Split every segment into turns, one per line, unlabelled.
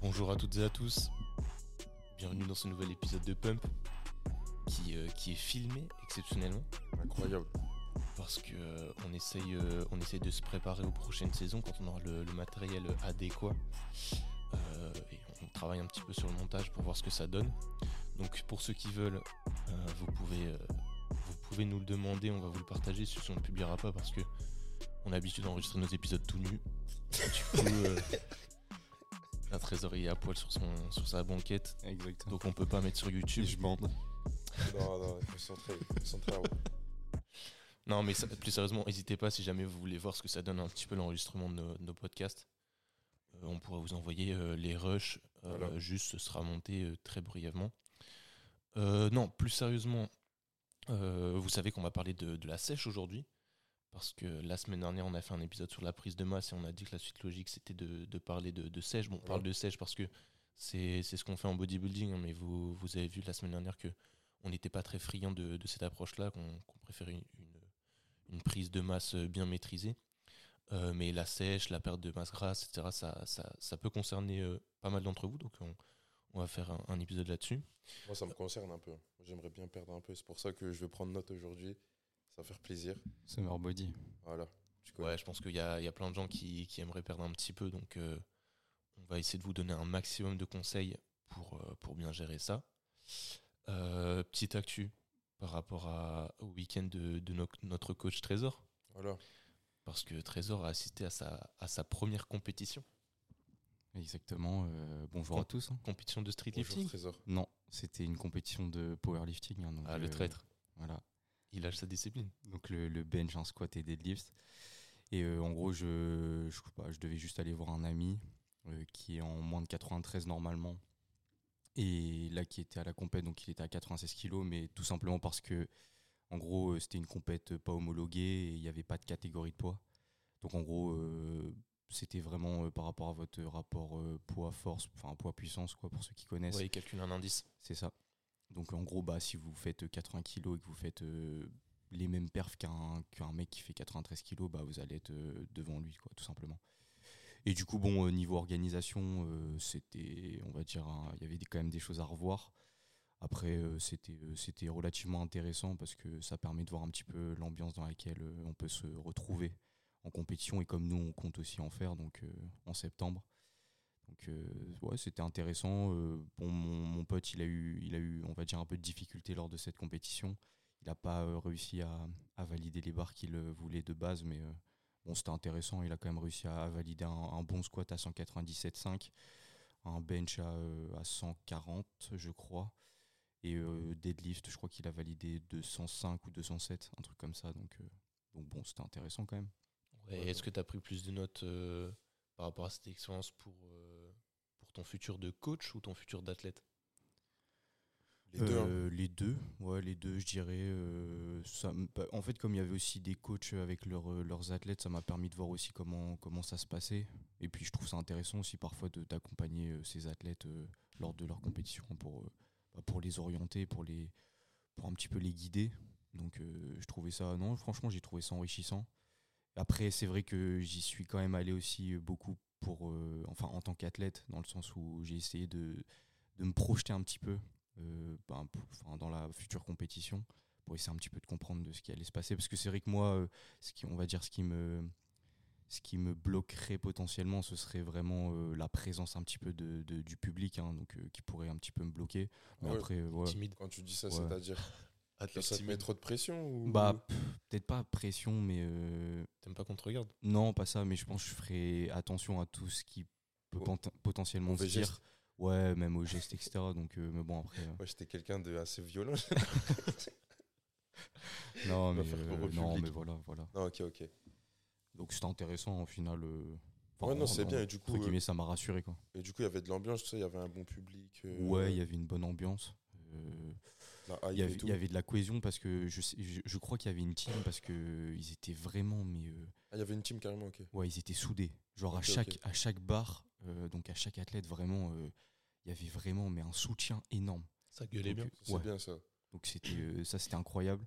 Bonjour à toutes et à tous. Bienvenue dans ce nouvel épisode de Pump qui, euh, qui est filmé exceptionnellement
Incroyable.
parce que euh, on, essaye, euh, on essaye de se préparer aux prochaines saisons quand on aura le, le matériel adéquat. Et on travaille un petit peu sur le montage pour voir ce que ça donne. Donc pour ceux qui veulent, vous, pouvez, vous pouvez nous le demander, on va vous le partager si on ne le publiera pas parce que on a l'habitude d'enregistrer nos épisodes tout nus. Du coup, est à poil sur, son, sur sa banquette,
Exactement.
donc on peut pas mettre sur YouTube.
je bande.
Non, non, il faut centrer. il faut centrer à haut.
Non, mais ça- plus sérieusement, n'hésitez pas si jamais vous voulez voir ce que ça donne un petit peu l'enregistrement de nos, de nos podcasts. Euh, on pourra vous envoyer euh, les rushs. euh,
Voilà.
Juste, ce sera monté euh, très brièvement. Euh, non, plus sérieusement, euh, vous savez qu'on va parler de, de la sèche aujourd'hui. Parce que la semaine dernière, on a fait un épisode sur la prise de masse et on a dit que la suite logique, c'était de, de parler de, de sèche. Bon, on parle de sèche parce que c'est ce qu'on fait en bodybuilding, hein, mais vous, vous avez vu la semaine dernière que on n'était pas très friand de, de cette approche-là, qu'on préférait une, une, une prise de masse bien maîtrisée. Euh, mais la sèche, la perte de masse grasse, etc., ça, ça, ça peut concerner euh, pas mal d'entre vous, donc on, on va faire un, un épisode là-dessus.
Moi, ça me concerne un peu. J'aimerais bien perdre un peu. C'est pour ça que je vais prendre note aujourd'hui. Ça va faire plaisir.
Summer Body.
Voilà.
Ouais, je pense qu'il y a, il y a plein de gens qui, qui aimeraient perdre un petit peu, donc euh, on va essayer de vous donner un maximum de conseils pour, euh, pour bien gérer ça. Euh, petite actu par rapport à, au week-end de, de no- notre coach Trésor,
Voilà.
parce que Trésor a assisté à sa, à sa première compétition,
Exactement. euh, bonjour à tous. hein.
compétition de street
Bonjour,
lifting.
Trésor.
Non, c'était une compétition de powerlifting. hein, donc,
Ah, le traître,
Voilà.
Il lâche sa discipline.
Donc le, le bench, un squat et deadlift. Et euh, en gros, je, je, pas, je devais juste aller voir un ami euh, qui est en moins de 93 normalement. Et là, qui était à la compète, donc il était à 96 kilos, mais tout simplement parce que, en gros, euh, c'était une compète pas homologuée et il n'y avait pas de catégorie de poids. Donc en gros, euh, c'était vraiment par rapport à votre rapport poids-force, enfin poids-puissance, quoi, pour ceux qui connaissent.
Ouais, il calcule un indice.
C'est ça. Donc en gros, bah, si vous faites 80 kilos et que vous faites euh, les mêmes perfs qu'un mec qui fait 93 kilos, bah, vous allez être euh, devant lui, tout simplement. Et du coup, bon, euh, niveau organisation, euh, c'était, on va dire, il y avait quand même des choses à revoir. Après, euh, c'était euh, relativement intéressant parce que ça permet de voir un petit peu l'ambiance dans laquelle euh, on peut se retrouver en compétition et comme nous, on compte aussi en faire, donc euh, en septembre. Donc euh, ouais, c'était intéressant. Euh, mon, mon pote, il a eu, il a eu, on va dire un peu de difficulté lors de cette compétition. Il n'a pas euh, réussi à, à valider les barres qu'il voulait de base, mais bon, c'était intéressant. Il a quand même réussi à, valider un, bon squat à 197,5, un bench à, à 140, je crois, et deadlift, je crois qu'il a validé 205 ou 207, un truc comme ça. Donc, donc bon, c'était intéressant quand même.
Est-ce que tu as pris plus de notes par rapport à cette expérience pour ton futur de coach ou ton futur d'athlète
Les deux. hein.
Euh, les deux, ouais, les deux, je dirais. euh, ça, bah, en fait, comme il y avait aussi des coachs avec leurs, euh, leurs athlètes, ça m'a permis de voir aussi comment, comment ça se passait. Et puis, je trouve ça intéressant aussi parfois de, d'accompagner ces athlètes euh, lors de leur compétition pour, euh, bah, pour les orienter, pour, les, pour un petit peu les guider. Donc, euh, je trouvais ça, non, franchement, j'ai trouvé ça enrichissant. Après, c'est vrai que j'y suis quand même allé aussi beaucoup pour, euh, enfin, en tant qu'athlète, dans le sens où j'ai essayé de, de me projeter un petit peu euh, ben, pour- dans la future compétition pour essayer un petit peu de comprendre de ce qui allait se passer parce que c'est vrai que moi euh, ce qui on va dire ce qui me ce qui me bloquerait potentiellement ce serait vraiment euh, la présence un petit peu de, de- du public hein, donc euh, qui pourrait un petit peu me bloquer mais
Ouais.
après euh, ouais.
Timide
Quand tu dis ça,
Ouais.
c'est-à-dire que
Athlète
ça te met trop de pression ou...
bah peut-être pas pression mais euh,
T'aimes pas qu'on te regarde?
non pas ça mais je pense que je ferai attention à tout ce qui peut potentiellement se dire
gestes.
ouais même aux gestes etc donc euh, mais bon après euh,
Moi, j'étais quelqu'un de assez violent.
non mais
faire
euh,
peur au
non mais voilà voilà
non, ok, ok.
Donc c'était intéressant au final. enfin,
Ouais, non, c'est
en-
bien. Et du coup, euh,
ça m'a rassuré quoi.
et du coup, il y avait de l'ambiance, tu sais, il y avait un bon public. euh,
Ouais, il y avait une bonne ambiance. euh,
la hype
Il y, avait,
tout.
il y avait de la cohésion parce que je, sais- je, je crois qu'il y avait une team parce que ils étaient vraiment mais euh,
Ah, il y avait une team carrément, ok.
ouais ils étaient soudés. Genre à chaque
ok.
à chaque bar euh, donc à chaque athlète vraiment euh, il y avait vraiment mais un soutien énorme.
Ça gueulait bien.
C'est
ouais.
bien ça.
Donc c'était euh, ça c'était incroyable.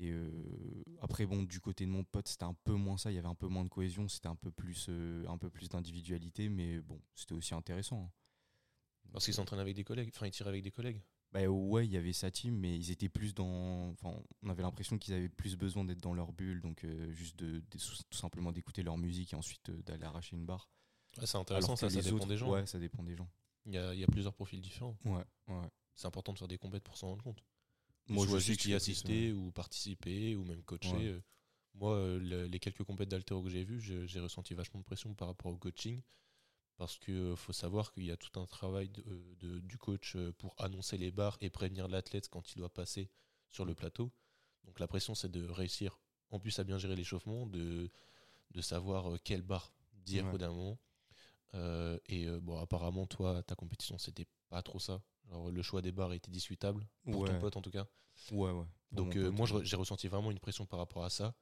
Et euh, après, bon, du côté de mon pote, c'était un peu moins ça. Il y avait un peu moins de cohésion. C'était un peu plus, euh, un peu plus d'individualité. Mais bon, c'était aussi intéressant. hein.
Parce qu'ils s'entraînent avec des collègues, enfin ils tirent avec des collègues.
Bah ouais, il y avait sa team, mais ils étaient plus dans. Enfin, on avait l'impression qu'ils avaient plus besoin d'être dans leur bulle, donc euh, juste de, de- tout simplement d'écouter leur musique et ensuite euh, d'aller arracher une barre.
Ouais, c'est intéressant, ça, ça dépend
autres-
des gens.
Ouais, ça dépend des gens.
Il y a, y a plusieurs profils différents.
Ouais, ouais.
C'est important de faire des compètes pour s'en rendre compte.
Moi,
Soit
je sais je fais
assister ou participer ou même coacher.
Ouais.
euh, Moi, euh, le- les quelques compètes d'altéro que j'ai vues, je- j'ai ressenti vachement de pression par rapport au coaching. Parce qu'il faut savoir qu'il y a tout un travail de- euh, de- du coach euh, pour annoncer les barres et prévenir l'athlète quand il doit passer sur le plateau. Donc la pression, c'est de réussir en plus à bien gérer l'échauffement, de, de savoir euh, quelle barre dire
Ouais.
au dernier moment. Euh, et euh, bon, apparemment, toi, ta compétition, c'était pas trop ça. Genre, le choix des barres était discutable, pour ton pote en tout cas.
Ouais, ouais.
Donc euh, moi j'ai ressenti vraiment une pression par rapport à ça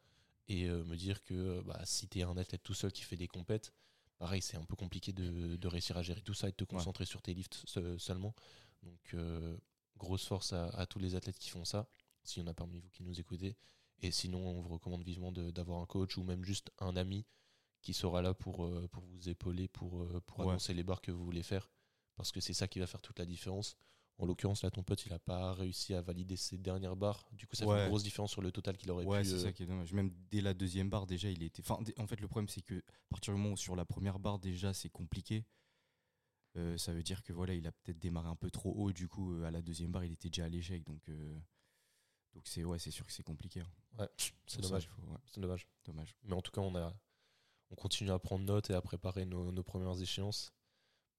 et euh, me dire que euh, bah, si tu es un athlète tout seul qui fait des compètes, pareil c'est un peu compliqué de, de réussir à gérer tout ça et de te concentrer sur tes lifts se- seulement. Donc euh, grosse force à, à tous les athlètes qui font ça, s'il y en a parmi vous qui nous écoutez. Et sinon on vous recommande vivement d'avoir un coach ou même juste un ami qui sera là pour, euh, pour vous épauler, pour, euh, pour
Ouais.
annoncer les barres que vous voulez faire. Parce que c'est ça qui va faire toute la différence. En l'occurrence, là, ton pote, il a pas réussi à valider ses dernières barres. Du coup, ça fait
Ouais.
une grosse différence sur le total qu'il aurait
Ouais,
pu.
c'est
euh,
ça qui est dommage. Même dès la deuxième barre, déjà, il était. Enfin, en fait, le problème, c'est que à partir du moment où sur la première barre, déjà, c'est compliqué. euh, ça veut dire que voilà, il a peut-être démarré un peu trop haut. Du coup, euh, à la deuxième barre, il était déjà à l'échec. Donc, euh, donc c'est ouais, c'est sûr que c'est compliqué. hein.
Ouais, c'est dommage.
faut- ouais,
C'est dommage.
dommage.
Mais en tout cas, on, a, on continue à prendre note et à préparer nos, nos premières échéances.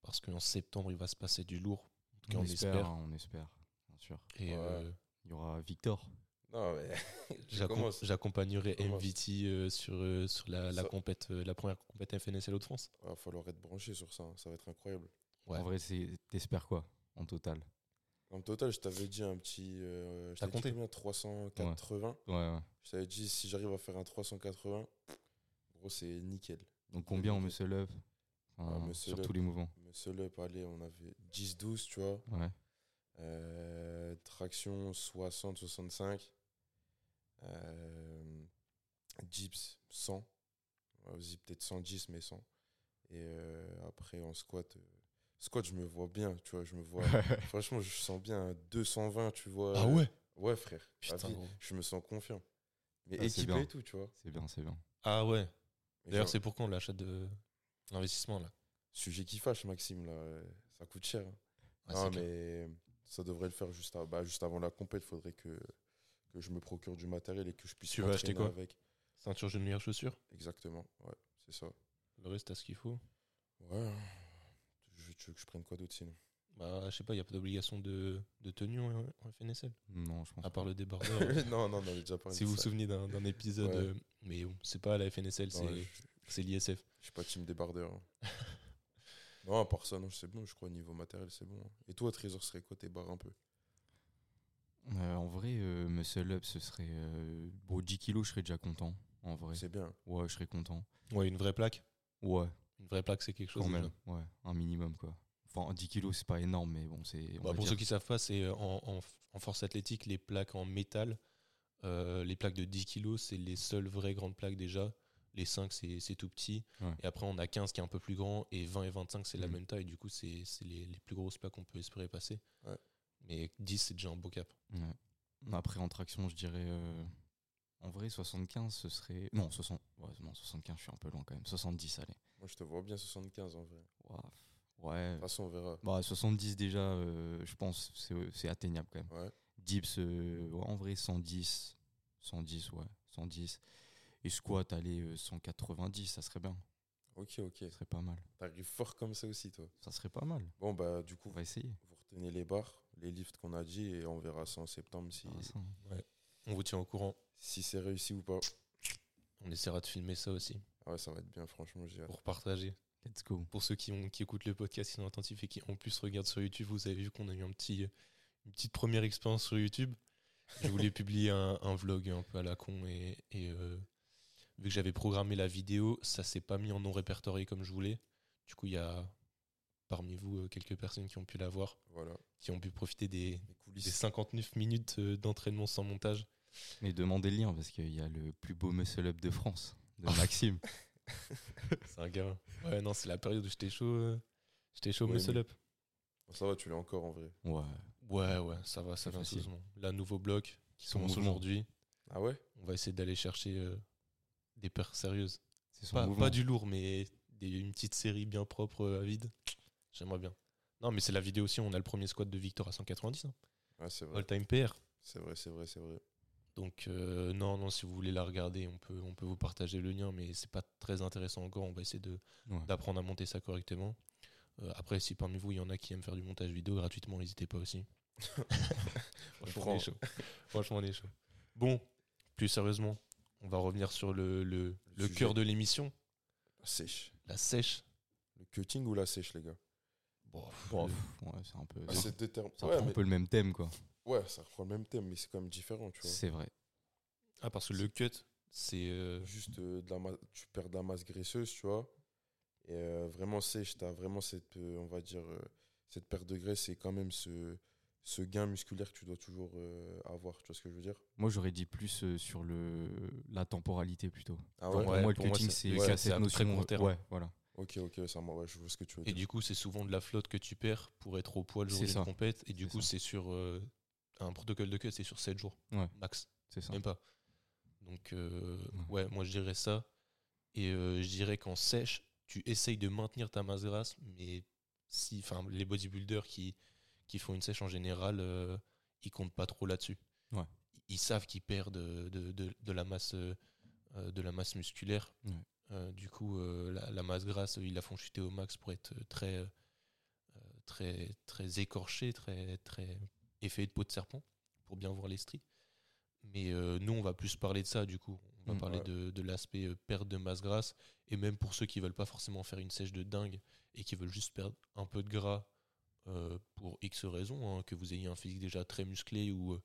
Parce qu'en septembre, il va se passer du lourd. En tout cas, on, espère.
hein, on espère, bien sûr.
Et
Ouais.
euh,
Il y aura Victor.
Non, mais.
j'accompagnerai. MVT euh, sur, euh, sur la, la
Ça-
compète, euh, la première compète FNSL de France.
Il va falloir être branché sur ça. hein. Ça va être incroyable.
Ouais.
En vrai, t'espères quoi en total?
En total, je t'avais dit un petit. euh, je
T'as
t'avais dit
compté?
combien? 380.
Ouais, ouais.
Je t'avais dit si j'arrive à faire un 380, gros, c'est nickel.
Donc combien on me se
muscle
sur
up.
tous les mouvements
Muscle up, allez, on avait 10-12, tu vois.
Ouais.
Euh, traction 60-65. Euh, dips 100. Ouais, Vas-y, peut-être 110, mais 100. Et euh, après, en squat, euh, squat, je me vois bien, tu vois. Je me vois. franchement, je sens bien un 220, tu vois.
Ah ouais?
Ouais, frère.
Putain,
je me sens confiant. Mais
Ah,
équipé et tout, tu vois.
c'est bien, c'est bien.
Ah ouais. D'ailleurs, c'est pour quand l'achat de l'investissement là
sujet qui fâche, Maxime, là. euh, Ça coûte cher. hein.
Ouais, clair.
mais ça devrait le faire juste, à- bah, juste avant la compète. Il faudrait que, que je me procure du matériel et que je puisse
Tu vas acheter quoi
avec.
Ceinture, genou, meilleures chaussures.
Exactement, ouais, c'est ça.
Le reste, t'as ce qu'il faut.
Ouais. Je, tu veux que je prenne quoi d'autre sinon?
Bah, je sais pas, il n'y a pas d'obligation de, de tenue en, en FNSL.
Non, je pense
À
pas.
part le débardeur.
Non, non, non, j'ai déjà parlé
si
de
vous vous souvenez d'un d'un épisode.
Ouais.
euh, mais bon, c'est pas la FNSL,
Non,
c'est
je,
c'est l'ISF.
Je suis pas team débardeur. hein. non, à part ça, non, c'est bon, je crois, niveau matériel, c'est bon. hein. Et toi, Trésor, serait quoi tes barres un peu?
Euh, en vrai, euh, muscle up, ce serait. euh, bon, 10 kilos, je serais déjà content. En vrai.
C'est bien.
Ouais, je serais content.
Ouais, une vraie plaque?
Ouais,
Une vraie plaque, c'est quelque chose.
quand
déjà.
même. Ouais, un minimum, quoi. Enfin, 10 kilos, c'est pas énorme, mais bon, c'est.
Bah, pour
dire-
ceux qui savent pas, c'est euh, en, en- en force athlétique, les plaques en métal, euh, les plaques de 10 kg, c'est les seules vraies grandes plaques déjà. Les 5, c'est tout petit.
Ouais.
Et après, on a 15 qui est un peu plus grand. Et 20 et 25, c'est la
Mhm.
même taille. Du coup, c'est c'est les, les plus grosses plaques qu'on peut espérer passer.
Ouais.
Mais 10, c'est déjà un beau cap.
Ouais. Après, en traction, je dirais. euh, En vrai, 75, ce serait. Non, 60... ouais, non, 75, je suis un peu loin quand même. 70, allez.
Moi, je te vois bien 75 en vrai. De
Ouais.
toute façon, on verra.
Bah, 70 déjà, euh, je pense, c'est c'est atteignable quand même.
Ouais.
Dips, euh, ouais, en vrai, 110. 110, ouais. 110. Et squat, allez, euh, 190, ça serait bien.
Ok, ok.
Ça serait pas mal.
T'arrives fort comme ça aussi, toi.
Ça serait pas mal.
Bon, bah, du coup,
On va essayer.
vous retenez les barres, les lifts qu'on a dit, et on verra ça en septembre si,
Ah, ça.
On vous tient au courant.
si c'est réussi ou pas.
On essaiera de filmer ça aussi
Ah ouais, ça va être bien, franchement, j'ai
pour partager.
Let's go.
Pour ceux qui, ont, qui écoutent le podcast, qui sont attentifs et qui en plus regardent sur YouTube, vous avez vu qu'on a eu un petit, une petite première expérience sur YouTube. Je voulais publier un, un vlog un peu à la con et, et, euh, vu que j'avais programmé la vidéo, ça s'est pas mis en non répertorié comme je voulais. Du coup, il y a parmi vous euh, quelques personnes qui ont pu la voir,
Voilà,
qui ont pu profiter des, des
coulisses.
59 minutes euh, d'entraînement sans montage.
Mais demandez le lien parce qu'il y a le plus beau muscle up de France, de Maxime.
C'est un gars. Ouais, non, c'est la période où j'étais chaud. euh, J'étais chaud
Ouais,
muscle
mais-
up.
Ça va, tu l'as encore en vrai.
Ouais.
Ouais, ouais, ça va, ça va. Là, nouveau bloc qui commence aujourd'hui.
Ah ouais?
On va essayer d'aller chercher euh, des paires sérieuses.
C'est
Pas, du lourd, mais des, une petite série bien propre euh, à vide. J'aimerais bien. Non, mais c'est la vidéo aussi. On a le premier squat de Victor à 190. hein.
Ouais, c'est vrai.
All time PR.
C'est vrai, c'est vrai, c'est vrai.
Donc, euh, non, non, si vous voulez la regarder, on peut, on peut vous partager le lien, mais c'est pas très intéressant encore. On va essayer de,
Ouais.
d'apprendre à monter ça correctement. Euh, après, si parmi vous, il y en a qui aiment faire du montage vidéo gratuitement, n'hésitez pas aussi. Franchement, on est chaud. Franchement, on est chaud. Bon, plus sérieusement, on va revenir sur le, le, cœur de l'émission,
La sèche.
la sèche.
Le cutting ou la sèche, les gars?
Bon,
Bon,
le-
pff, ouais, c'est un peu.
Ah,
ça
C'est deux termes.
ça
Ouais,
reprend
mais-
un peu le même thème, quoi.
ouais, ça reprend le même thème, mais c'est quand même différent, tu vois.
C'est vrai.
Ah, parce que le cut, c'est. euh,
Juste, euh, de la ma- tu perds de la masse graisseuse, tu vois. Et euh, vraiment sèche, tu as vraiment cette, euh, on va dire, euh, cette perte de graisse et quand même ce, ce gain musculaire que tu dois toujours euh, avoir, tu vois ce que je veux dire?
Moi, j'aurais dit plus euh, sur le la temporalité plutôt.
Ah
Enfin,
ouais,
pour
Ouais,
moi, le
pour
cutting,
c'est-
ouais,
cette
à
notion.
très court terme.
Ouais, voilà.
Ok, ok, ça, moi, ouais, je vois ce que tu veux
Et
dire.
du coup, c'est souvent de la flotte que tu perds pour être au poids le jour
C'est
d'une
ça.
compète. Et du coup, c'est sur. euh, un protocole de cut, c'est sur 7 jours.
Ouais.
Max.
C'est ça.
Même pas. Donc, euh,
Ouais.
ouais, moi je dirais ça. Et euh, je dirais qu'en sèche, tu essayes de maintenir ta masse grasse, mais si, enfin, les bodybuilders qui, qui font une sèche en général, euh, ils comptent pas trop là-dessus.
Ouais.
Ils savent qu'ils perdent de, de, de- de la masse, euh, euh, de la masse musculaire.
Ouais.
Euh, du coup, la, la masse grasse, ils la font chuter au max pour être très, très, très écorché, très, très effet de peau de serpent, pour bien voir les stries. Mais euh, nous, on va plus parler de ça, du coup. On va
Mm,
parler
ouais.
de, de l'aspect perte de masse grasse. Et même pour ceux qui veulent pas forcément faire une sèche de dingue et qui veulent juste perdre un peu de gras euh, pour X raisons, hein, que vous ayez un physique déjà très musclé ou euh,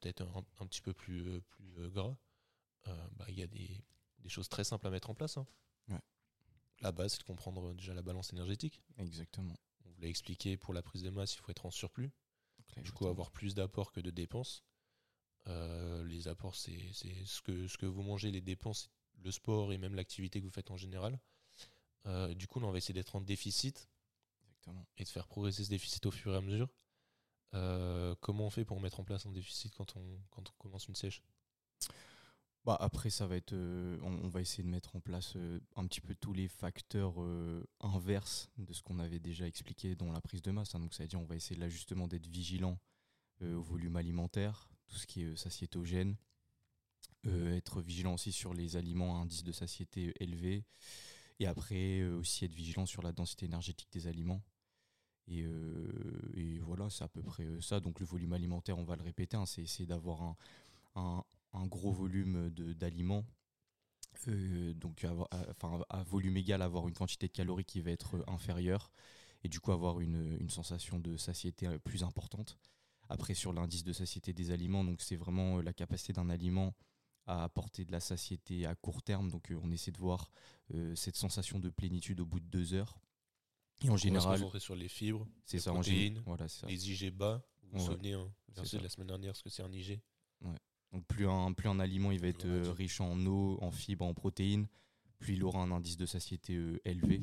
peut-être un, un petit peu plus, euh, plus gras, bah, il y a des, des choses très simples à mettre en place. hein.
Ouais.
La base, c'est de comprendre déjà la balance énergétique.
Exactement.
On vous l'a expliqué, pour la prise de masse, il faut être en surplus. Du coup, avoir plus d'apports que de dépenses. Euh, les apports, c'est ce que, ce que vous mangez, les dépenses, le sport et même l'activité que vous faites en général. Euh, du coup, là, on va essayer d'être en déficit Et de faire progresser ce déficit au fur et à mesure. Euh, comment on fait pour mettre en place un déficit quand on, quand on commence une sèche?
Bah après, ça va être, euh, on, va essayer de mettre en place euh, un petit peu tous les facteurs inverses de ce qu'on avait déjà expliqué dans la prise de masse. hein. Donc, ça veut dire, on va essayer là justement d'être vigilant au volume alimentaire, tout ce qui est satiétogène, être vigilant aussi sur les aliments à indice de satiété élevé, et après euh, aussi être vigilant sur la densité énergétique des aliments. Et, euh, voilà, c'est à peu près euh, ça. Donc le volume alimentaire, on va le répéter, hein, c'est d'avoir un, gros volume d'aliments. Donc à, volume égal, avoir une quantité de calories qui va être inférieure et du coup avoir une, une sensation de satiété plus importante. Après sur l'indice de satiété des aliments, donc c'est vraiment la capacité d'un aliment à apporter de la satiété à court terme. Donc euh, on essaie de voir euh, cette sensation de plénitude au bout de deux heures. Et en
On va se
général,
concentrer sur les fibres,
c'est
les
ça. En
protéines,
voilà, c'est ça.
les IG bas? Vous vous
Ouais.
souvenez, hein, de la semaine dernière, ce que c'est un IG.
Donc plus un, plus un aliment il va être euh, riche en eau, en fibres, en protéines, plus il aura un indice de satiété euh, élevé.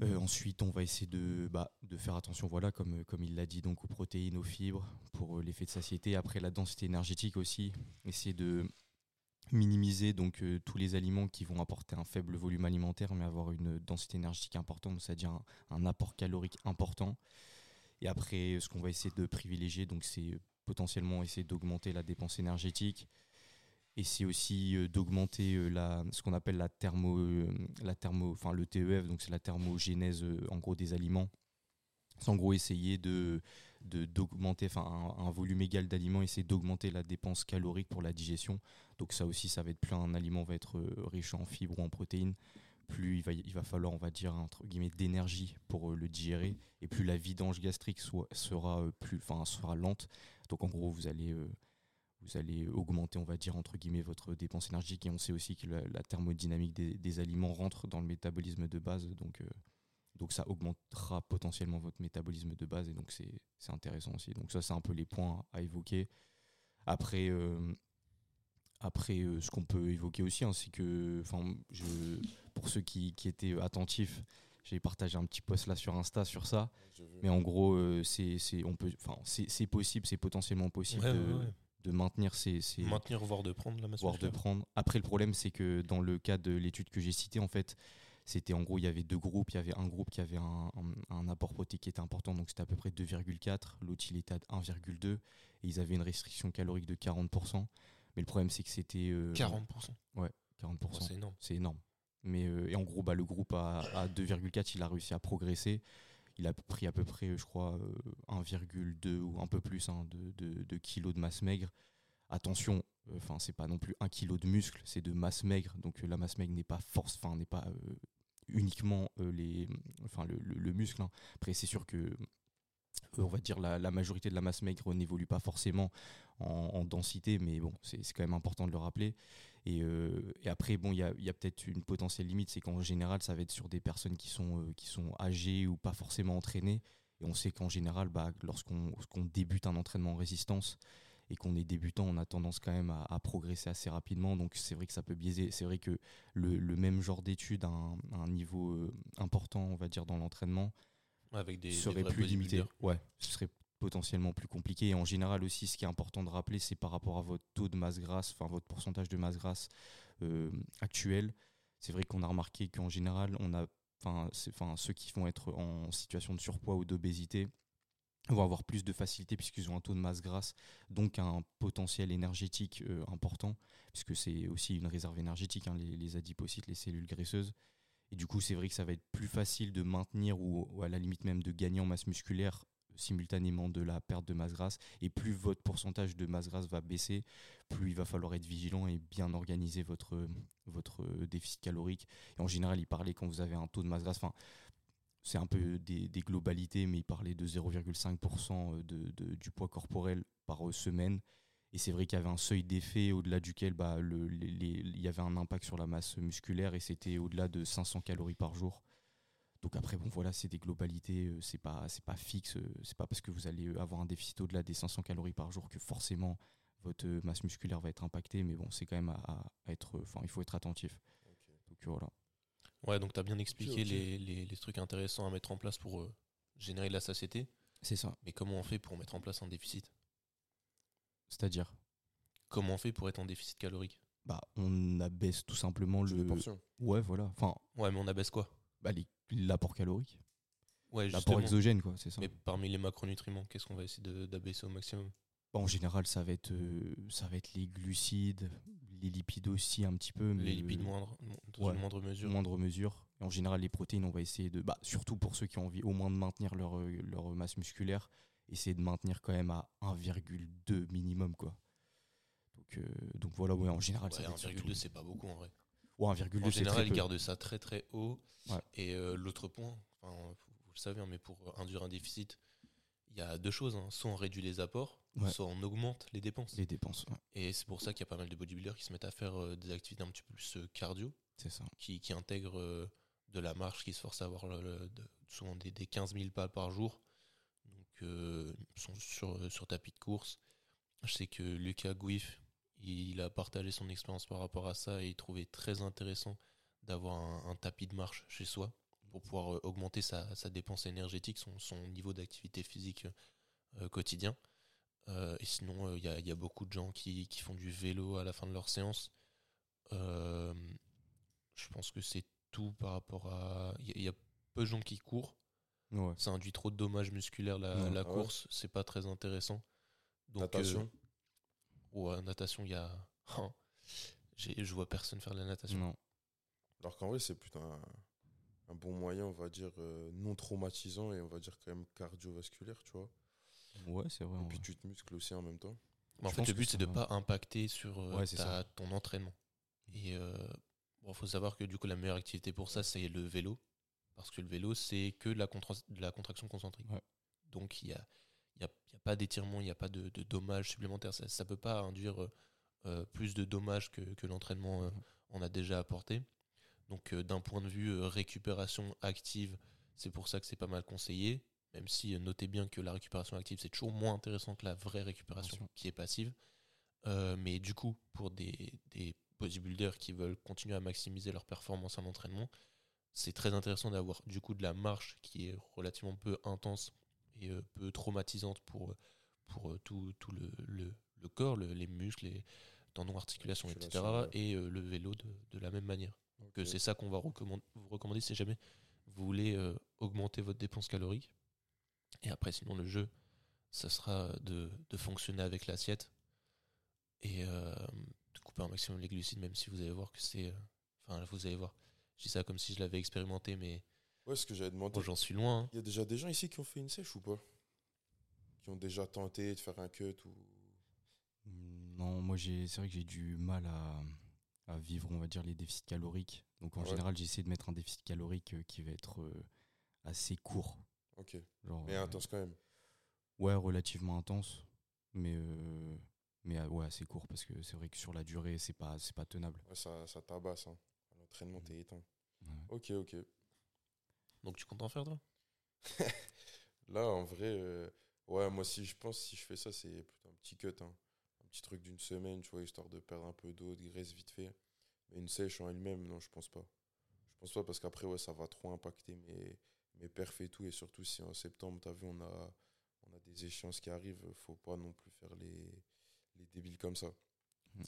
Euh, ensuite, on va essayer de, bah, de faire attention, voilà, comme, comme il l'a dit, donc aux protéines, aux fibres, pour euh, l'effet de satiété. Après, la densité énergétique aussi, essayer de minimiser donc euh, tous les aliments qui vont apporter un faible volume alimentaire, mais avoir une densité énergétique importante, c'est-à-dire un, un apport calorique important. Et après, ce qu'on va essayer de privilégier, donc c'est potentiellement essayer d'augmenter la dépense énergétique. C'est aussi euh, d'augmenter euh, la, ce qu'on appelle la thermo, euh, la thermo, enfin le TEF, donc c'est la thermogénèse en gros des aliments. C'est en gros essayer de d'augmenter, enfin un, volume égal d'aliments, essayer d'augmenter la dépense calorique pour la digestion. Donc ça aussi, ça va être plus un aliment va être riche en fibres ou en protéines, plus il va, il va falloir, on va dire entre guillemets, d'énergie pour le digérer, et plus la vidange gastrique sera plus, enfin sera lente. Donc en gros, vous allez vous allez augmenter, on va dire, entre guillemets, votre dépense énergétique. Et on sait aussi que la, la thermodynamique des, des aliments rentre dans le métabolisme de base. Donc, euh, donc ça augmentera potentiellement votre métabolisme de base. Et donc c'est c'est intéressant aussi. Donc ça, c'est un peu les points à évoquer. Après, euh, après euh, ce qu'on peut évoquer aussi, hein, c'est que, je, pour ceux qui, qui étaient attentifs, j'ai partagé un petit post là sur Insta sur ça. Mais en gros, euh, c'est c'est- on peut, enfin, c'est c'est possible, c'est potentiellement possible
Ouais,
de,
ouais, ouais.
De maintenir ces, ces-
Maintenir, voire de prendre la masse
voire de prendre. Après, le problème, c'est que dans le cas de l'étude que j'ai citée, en fait, c'était en gros, il y avait deux groupes. Il y avait un groupe qui avait un, un- un apport protéique qui était important, donc c'était à peu près 2,4. L'autre, il était à 1,2. Et ils avaient une restriction calorique de 40%. Mais le problème, c'est que c'était. euh,
40%.
40%.
Oh, c'est énorme.
c'est énorme. Mais euh, et en gros, bah, le groupe à, à 2,4, il a réussi à progresser. Il a pris à peu près, je crois, euh, 1,2 ou un peu plus hein, de, de, de kilos de masse maigre. Attention, enfin, c'est pas non plus un kilo de muscle, c'est de masse maigre. Donc euh, la masse maigre n'est pas force, enfin, n'est euh, uniquement euh, enfin, le, le- le muscle. hein. Après, c'est sûr que euh, on va dire la, majorité de la masse maigre n'évolue pas forcément en, en densité, mais bon, c'est quand même important de le rappeler. Et, euh, et après, bon, il y a, il y a peut-être une potentielle limite, c'est qu'en général, ça va être sur des personnes qui sont, euh, qui sont âgées ou pas forcément entraînées. Et on sait qu'en général, bah, lorsqu'on débute un entraînement en résistance et qu'on est débutant, on a tendance quand même à, à progresser assez rapidement. Donc c'est vrai que ça peut biaiser. C'est vrai que le, le même genre d'études à un, à un niveau euh, important, on va dire, dans l'entraînement,
Avec des, des
serait plus limité. Ouais, ce serait potentiellement plus compliqué. Et en général aussi, ce qui est important de rappeler, c'est par rapport à votre taux de masse grasse, enfin votre pourcentage de masse grasse euh, actuel. C'est vrai qu'on a remarqué qu'en général, on a, enfin, ceux qui vont être en situation de surpoids ou d'obésité vont avoir plus de facilité puisqu'ils ont un taux de masse grasse, donc un potentiel énergétique euh, important, puisque c'est aussi une réserve énergétique, hein, les, adipocytes, les cellules graisseuses. Et du coup, c'est vrai que ça va être plus facile de maintenir ou à la limite même de gagner en masse musculaire simultanément de la perte de masse grasse. Et plus votre pourcentage de masse grasse va baisser, plus il va falloir être vigilant et bien organiser votre, votre déficit calorique. Et en général, il parlait quand vous avez un taux de masse grasse, enfin, c'est un peu des, globalités, mais il parlait de 0,5% de, du poids corporel par semaine. Et c'est vrai qu'il y avait un seuil d'effet au-delà duquel bah, le- il y avait un impact sur la masse musculaire et c'était au-delà de 500 calories par jour. Donc après, bon voilà, c'est des globalités, euh, c'est pas, c'est pas fixe, euh, c'est pas parce que vous allez euh, avoir un déficit au-delà des 500 calories par jour que forcément votre masse musculaire va être impactée, mais bon, c'est quand même à, être, enfin, il faut être attentif. Donc voilà.
Ouais, donc tu as bien expliqué. Les, les- les trucs intéressants à mettre en place pour euh, générer de la satiété.
C'est ça.
Mais comment on fait pour mettre en place un déficit?
C'est-à-dire,
Comment on fait pour être en déficit calorique?
Bah, on abaisse tout simplement
Les
le.
portions.
Ouais, voilà. Enfin,
Ouais, mais on abaisse quoi?
Bah, les- l'apport calorique,
Ouais,
l'apport exogène, quoi, c'est ça.
Mais parmi les macronutriments, qu'est-ce qu'on va essayer de- d'abaisser au maximum?
Bah, en général, ça va être, euh, ça va être les glucides, les lipides aussi un petit peu, mais
Les lipides
euh,
moindres, dans
ouais.
une moindre mesure.
moindre mesure. Et en général, les protéines, on va essayer de, bah, surtout pour ceux qui ont envie au moins de maintenir leur, euh, leur masse musculaire, essayer de maintenir quand même à 1,2 minimum, quoi. Donc, euh, donc voilà, ouais, en général, ça
Ouais,
va être
1,2
surtout-
c'est pas beaucoup en vrai.
Ouais, 1,2
En général, ils gardent ça très très haut.
Ouais.
Et euh, l'autre point, enfin, vous, le savez, hein, mais pour induire un déficit, il y a deux choses. hein. Soit on réduit les apports,
Ouais.
soit on augmente les dépenses.
Les dépenses, ouais,
Et c'est pour ça qu'il y a pas mal de bodybuilders qui se mettent à faire euh, des activités un petit peu plus euh, cardio,
c'est ça.
qui, qui intègrent euh, de la marche, qui se forcent à avoir le- le- de- souvent des, des 15 000 pas par jour. Donc, ils sont sur, sur tapis de course. Je sais que Lucas Guif, il a partagé son expérience par rapport à ça et il trouvait très intéressant d'avoir un, un tapis de marche chez soi pour pouvoir euh, augmenter sa, sa dépense énergétique, son, son niveau d'activité physique euh, quotidien. Euh, et sinon, il y, a, y a beaucoup de gens qui, qui font du vélo à la fin de leur séance. Je pense que c'est tout par rapport à. Il y, a- y a peu de gens qui courent.
Ouais.
Ça induit trop de dommages musculaires, la,
Ouais.
la
Ah ouais.
course. C'est pas très intéressant. Donc,
Natation.
Euh, ouais, natation, il y a. J'ai- je vois personne faire de la natation.
Non.
Alors qu'en vrai, c'est plutôt un, un bon moyen, on va dire, euh, non traumatisant et on va dire quand même cardiovasculaire, tu vois.
Ouais, c'est vrai.
Et puis tu te muscles aussi en même temps.
Mais en
Je
fait, le but, c'est de
va.
pas impacter sur euh,
Ouais,
ta- ton entraînement. Et euh, bon, faut savoir que du coup, la meilleure activité pour ça, c'est le vélo. Parce que le vélo, c'est que de la, contra- de la contraction concentrique.
Ouais.
Donc, il n'y a, il y a, a pas d'étirement, il n'y a pas de, de dommages supplémentaires. Ça ne peut pas induire euh, euh, plus de dommages que, que l'entraînement euh, en a déjà apporté. Donc, d'un point de vue récupération active, c'est pour ça que c'est pas mal conseillé. Même si notez bien que la récupération active, c'est toujours moins intéressant que la vraie récupération qui est passive. Mais du coup, pour des, des bodybuilders qui veulent continuer à maximiser leur performance en entraînement, c'est très intéressant d'avoir du coup de la marche qui est relativement peu intense et euh, peu traumatisante pour, pour euh, tout, tout le, le, le corps, le- les muscles, les tendons, articulations, etc.
Ouais.
Et euh, le vélo de, de la même manière.
Ok.
c'est ça qu'on va recommand- vous recommander si jamais vous voulez euh, augmenter votre dépense calorique. Et après, sinon, le jeu, ça sera de, de fonctionner avec l'assiette et euh, de couper un maximum les glucides, même si vous allez voir que c'est. euh, Enfin, vous allez voir. Je dis ça comme si je l'avais expérimenté, mais
Ouais, ce que j'avais demandé.
j'en suis loin. hein.
Il y a déjà des gens ici qui ont fait une sèche ou pas? Qui ont déjà tenté de faire un cut ou?
Non, moi j'ai, c'est vrai que j'ai du mal à, à vivre, on va dire, les déficits caloriques. Donc en
Ouais.
général, j'essaie de mettre un déficit calorique euh, qui va être euh, assez court.
Ok.
Genre,
Mais
euh,
intense quand même.
Ouais, relativement intense, mais euh, mais ouais, assez court parce que c'est vrai que sur la durée, c'est pas c'est pas tenable.
Ouais, ça, ça tabasse. Hein. L'entraînement,
Mm.
t'es éteint.
Ouais.
Ok, ok.
Donc, tu comptes en faire, toi?
Là, en vrai, euh, ouais, moi, si je pense, si je fais ça, c'est plutôt un petit cut. hein. Un petit truc d'une semaine, tu vois, histoire de perdre un peu d'eau, de graisse vite fait. Mais une sèche en elle-même, non, je pense pas. Je pense pas parce qu'après, ouais, ça va trop impacter mes, mes perfs et tout. Et surtout, si en septembre, t'as vu, on a, on a des échéances qui arrivent, faut pas non plus faire les, les débiles comme ça.
Mm.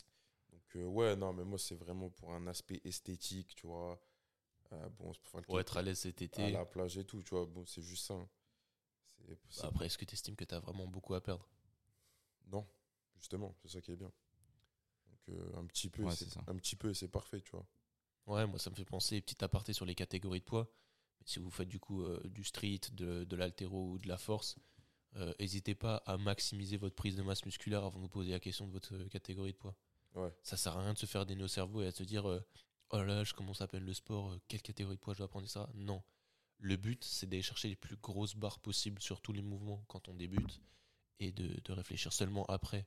Donc, euh, ouais, non, mais moi, c'est vraiment pour un aspect esthétique, tu vois. Euh, bon, pour
être à l'aise cet
à
été.
la plage et tout, tu vois. Bon, c'est juste ça. hein.
Bah, après, est-ce que tu estimes que tu as vraiment beaucoup à perdre?
Non, justement, c'est ça qui est bien. Donc euh, un petit peu,
Ouais,
c'est un petit peu, c'est parfait, tu vois.
Ouais, moi ça me fait penser, petit aparté sur les catégories de poids. Mais si vous faites du coup euh, du street, de, de l'altéro ou de la force, euh, n'hésitez pas à maximiser votre prise de masse musculaire avant de vous poser la question de votre catégorie de poids.
Ouais.
Ça sert à rien de se faire des nœuds au cerveau et à se dire euh, oh là là, je commence à peine le sport, euh, quelle catégorie de poids je dois prendre ça Non. Le but, c'est d'aller chercher les plus grosses barres possibles sur tous les mouvements quand on débute et de, de réfléchir seulement après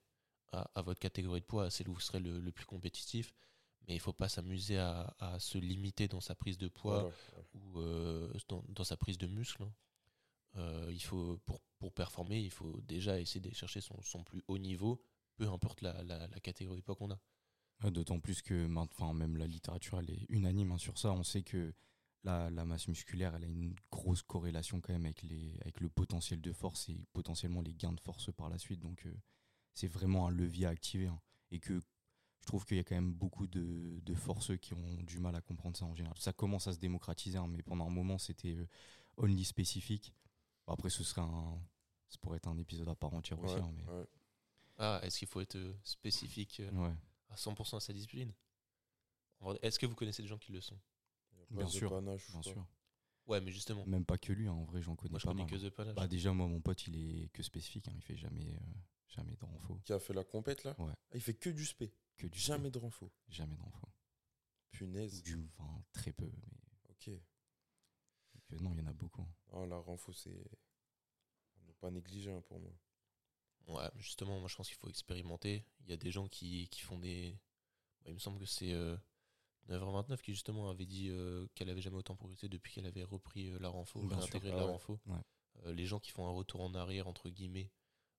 à, à votre catégorie de poids, à celle où vous serez le, le plus compétitif. Mais il faut pas s'amuser à, à se limiter dans sa prise de poids
ouais.
ou euh, dans, dans sa prise de muscle. hein. Euh, il faut, pour, pour performer, il faut déjà essayer d'aller chercher son, son plus haut niveau, peu importe la, la, la catégorie de poids qu'on a.
Ouais, D'autant plus que maint- enfin, même la littérature elle est unanime hein, sur ça. On sait que la, la masse musculaire elle a une grosse corrélation quand même avec, les, avec le potentiel de force et potentiellement les gains de force par la suite. Donc euh, c'est vraiment un levier à activer. hein. Et que je trouve qu'il y a quand même beaucoup de, de forceux qui ont du mal à comprendre ça en général. Ça commence à se démocratiser, hein, mais pendant un moment c'était euh, only spécifique. Bon, après ce serait un. Ça pourrait être un épisode à part entière aussi.
Ouais,
mais...
ouais.
Ah, est-ce qu'il faut être euh, spécifique euh,
Ouais.
À 100% à sa discipline Est-ce que vous connaissez des gens qui le sont?
Bien sûr,
panache,
Bien sûr.
Ouais, mais justement,
Même pas que lui, hein, en vrai j'en connais
moi je
pas
connais
mal.
que The Panache.
Bah déjà moi mon pote il est que spécifique, hein, il fait jamais euh, jamais de renfo,
Qui a fait la compète là?
Ouais.
Ah, Il fait que du spé,
que du
jamais de renfo.
jamais de renfo.
Punaise.
Du enfin très peu mais
Ok.
donc, euh, non, il y en a beaucoup.
Non, la renfo, c'est. ne pas négliger hein, pour moi.
Ouais, justement, moi je pense qu'il faut expérimenter. Il y a des gens qui, qui font des. il me semble que c'est euh, 9h29 qui justement avait dit euh, qu'elle avait jamais autant progressé depuis qu'elle avait repris euh, la renfo,
sûr.
la renfo.
Ouais.
Euh, les gens qui font un retour en arrière, entre guillemets,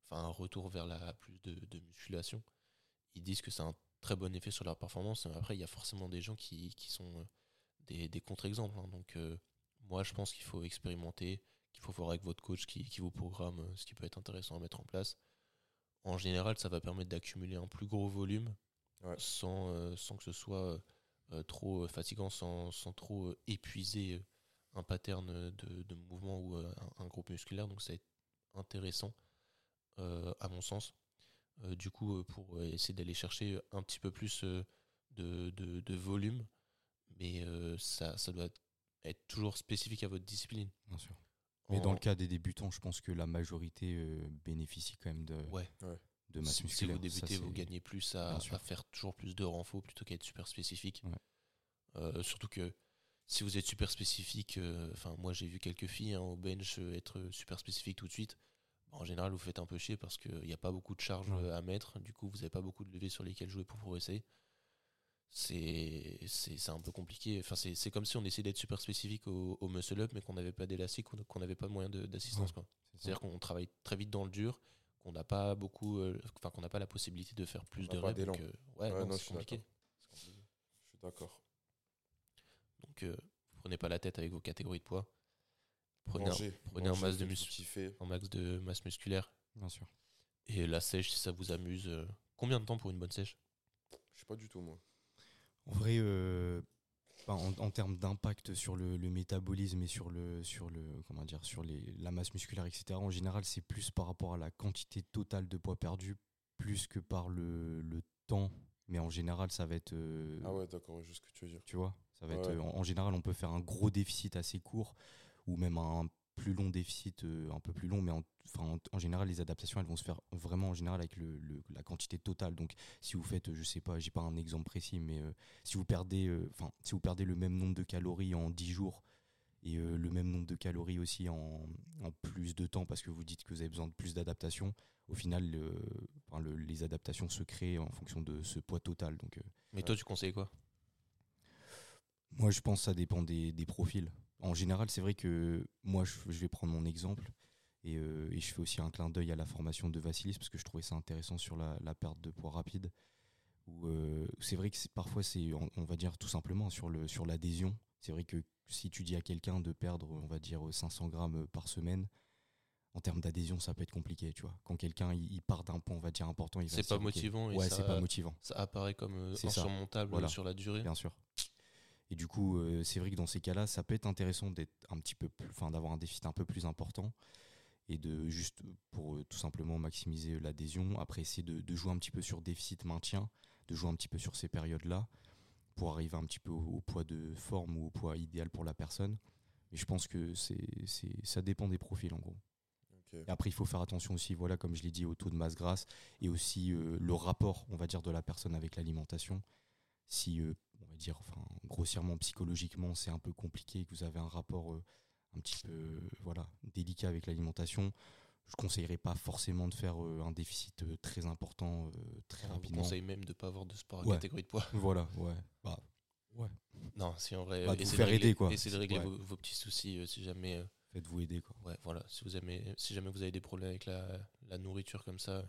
enfin un retour vers la plus de, de musculation, ils disent que c'est un très bon effet sur leur performance. Après, il y a forcément des gens qui, qui sont euh, des, des contre-exemples. hein. Donc, euh, moi je pense qu'il faut expérimenter, qu'il faut voir avec votre coach qui, qui vous programme euh, ce qui peut être intéressant à mettre en place en général, ça va permettre d'accumuler un plus gros volume
Ouais.
sans, euh, sans que ce soit euh, trop fatigant, sans, sans trop euh, épuiser euh, un pattern de, de mouvement ou euh, un, un groupe musculaire. Donc, ça va être intéressant, euh, à mon sens. Euh, du coup, euh, pour euh, essayer d'aller chercher un petit peu plus euh, de, de, de volume, mais euh, ça, ça doit être toujours spécifique à votre discipline.
Bien sûr. Mais dans le cas des débutants, je pense que la majorité euh, bénéficie quand même de,
Ouais.
de masse
si, si vous
Ça,
débutez, vous gagnez plus à, faire toujours plus de renfo plutôt qu'à être super spécifique.
Ouais.
Euh, surtout que si vous êtes super spécifique, euh, enfin moi j'ai vu quelques filles hein, au bench être super spécifique tout de suite. Bah, en général, vous faites un peu chier parce qu'il n'y a pas beaucoup de charges
Ouais.
à mettre. Du coup, vous n'avez pas beaucoup de levées sur lesquelles jouer pour progresser. C'est un peu compliqué. Enfin, c'est comme si on essayait d'être super spécifique au, au muscle up, mais qu'on n'avait pas d'élastique, qu'on qu'on n'avait pas de moyen d'assistance.
ça.
C'est-à-dire qu'on travaille très vite dans le dur, qu'on n'a pas beaucoup, euh, enfin qu'on n'a pas la possibilité de faire plus
On
de reps. euh, ouais,
Ouais,
c'est compliqué.
Je suis d'accord.
Donc, euh, vous prenez pas la tête avec vos catégories de poids. Prenez un,
Manger,
prenez un masse de muscle. un max de masse musculaire
Bien sûr.
et la sèche si ça vous amuse. euh, Combien de temps pour une bonne sèche?
Je sais pas du tout, moi.
En vrai, euh, enfin, en, en termes d'impact sur le, le métabolisme et sur le sur le comment dire sur les, la masse musculaire, etc. En général, c'est plus par rapport à la quantité totale de poids perdu, plus que par le, le temps. Mais en général, ça va être euh,
Ah ouais, d'accord, je sais ce que tu veux dire.
tu vois ça va être
Ouais.
euh, en, en général on peut faire un gros déficit assez court ou même un plus long déficit euh, un peu plus long mais en, en, en général les adaptations elles vont se faire vraiment en général avec le, le- la quantité totale. Donc si vous faites euh, je sais pas j'ai pas un exemple précis mais euh, si vous perdez euh, si vous perdez le même nombre de calories en 10 jours et le même nombre de calories aussi en, en plus de temps parce que vous dites que vous avez besoin de plus d'adaptation au final le- les adaptations se créent en fonction de ce poids total. Donc
Mais toi, tu conseilles quoi?
Moi, je pense que ça dépend des, des profils. En général, c'est vrai que moi, je, je vais prendre mon exemple et, euh, et je fais aussi un clin d'œil à la formation de Vassilis parce que je trouvais ça intéressant sur la, la perte de poids rapide. Où, euh, c'est vrai que parfois, c'est, on, on va dire tout simplement sur, le, sur l'adhésion. C'est vrai que si tu dis à quelqu'un de perdre, on va dire 500 grammes par semaine, en termes d'adhésion, ça peut être compliqué, tu vois. Quand quelqu'un il, part d'un point, on va dire important, il va
C'est
se
pas
dire,
motivant et
Ouais, c'est pas motivant.
ça apparaît comme euh, insurmontable
Voilà.
sur la durée.
Bien sûr. Et du coup, euh, c'est vrai que dans ces cas-là, ça peut être intéressant d'être un petit peu plus, enfin, d'avoir un déficit un peu plus important et de juste pour euh, tout simplement maximiser l'adhésion. Après, essayer de, de jouer un petit peu sur déficit maintien, de jouer un petit peu sur ces périodes-là pour arriver un petit peu au, au poids de forme ou au poids idéal pour la personne. Mais je pense que c'est, c'est, ça dépend des profils en gros. Et après, il faut faire attention aussi, voilà, comme je l'ai dit, au taux de masse grasse et aussi euh, le rapport, on va dire, de la personne avec l'alimentation. Si, euh, on va dire, enfin, grossièrement, psychologiquement, c'est un peu compliqué que vous avez un rapport euh, un petit peu, euh, voilà, délicat avec l'alimentation, je conseillerais pas forcément de faire euh, un déficit très important très rapidement.
conseille même de pas avoir de sport à
Ouais.
catégorie de poids.
Voilà, ouais. Bah, ouais.
Non, si en vrai,
Bah, vous
essayez
faire
de régler,
aider, quoi.
essayez de régler
Ouais.
vos, vos petits soucis si jamais.
Faites-vous aider, quoi.
Ouais, voilà. Si, vous aimez, si jamais vous avez des problèmes avec la, la nourriture comme ça,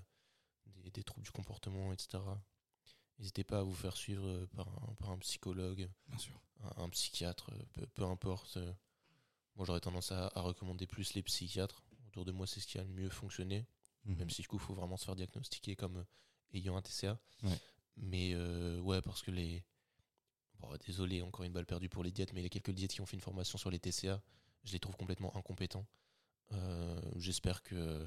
des, des troubles du comportement, etc., n'hésitez pas à vous faire suivre euh, par un, par un psychologue,
Bien sûr.
un, un psychiatre, euh, peu, peu importe. euh. Moi, j'aurais tendance à, à recommander plus les psychiatres. Autour de moi, c'est ce qui a le mieux fonctionné,
Mhm.
même si du coup, il faut vraiment se faire diagnostiquer comme ayant un TCA.
Ouais.
Mais euh, ouais, parce que les. Bon, désolé, encore une balle perdue pour les diètes, mais les quelques diètes qui ont fait une formation sur les TCA, je les trouve complètement incompétents. Euh, J'espère que,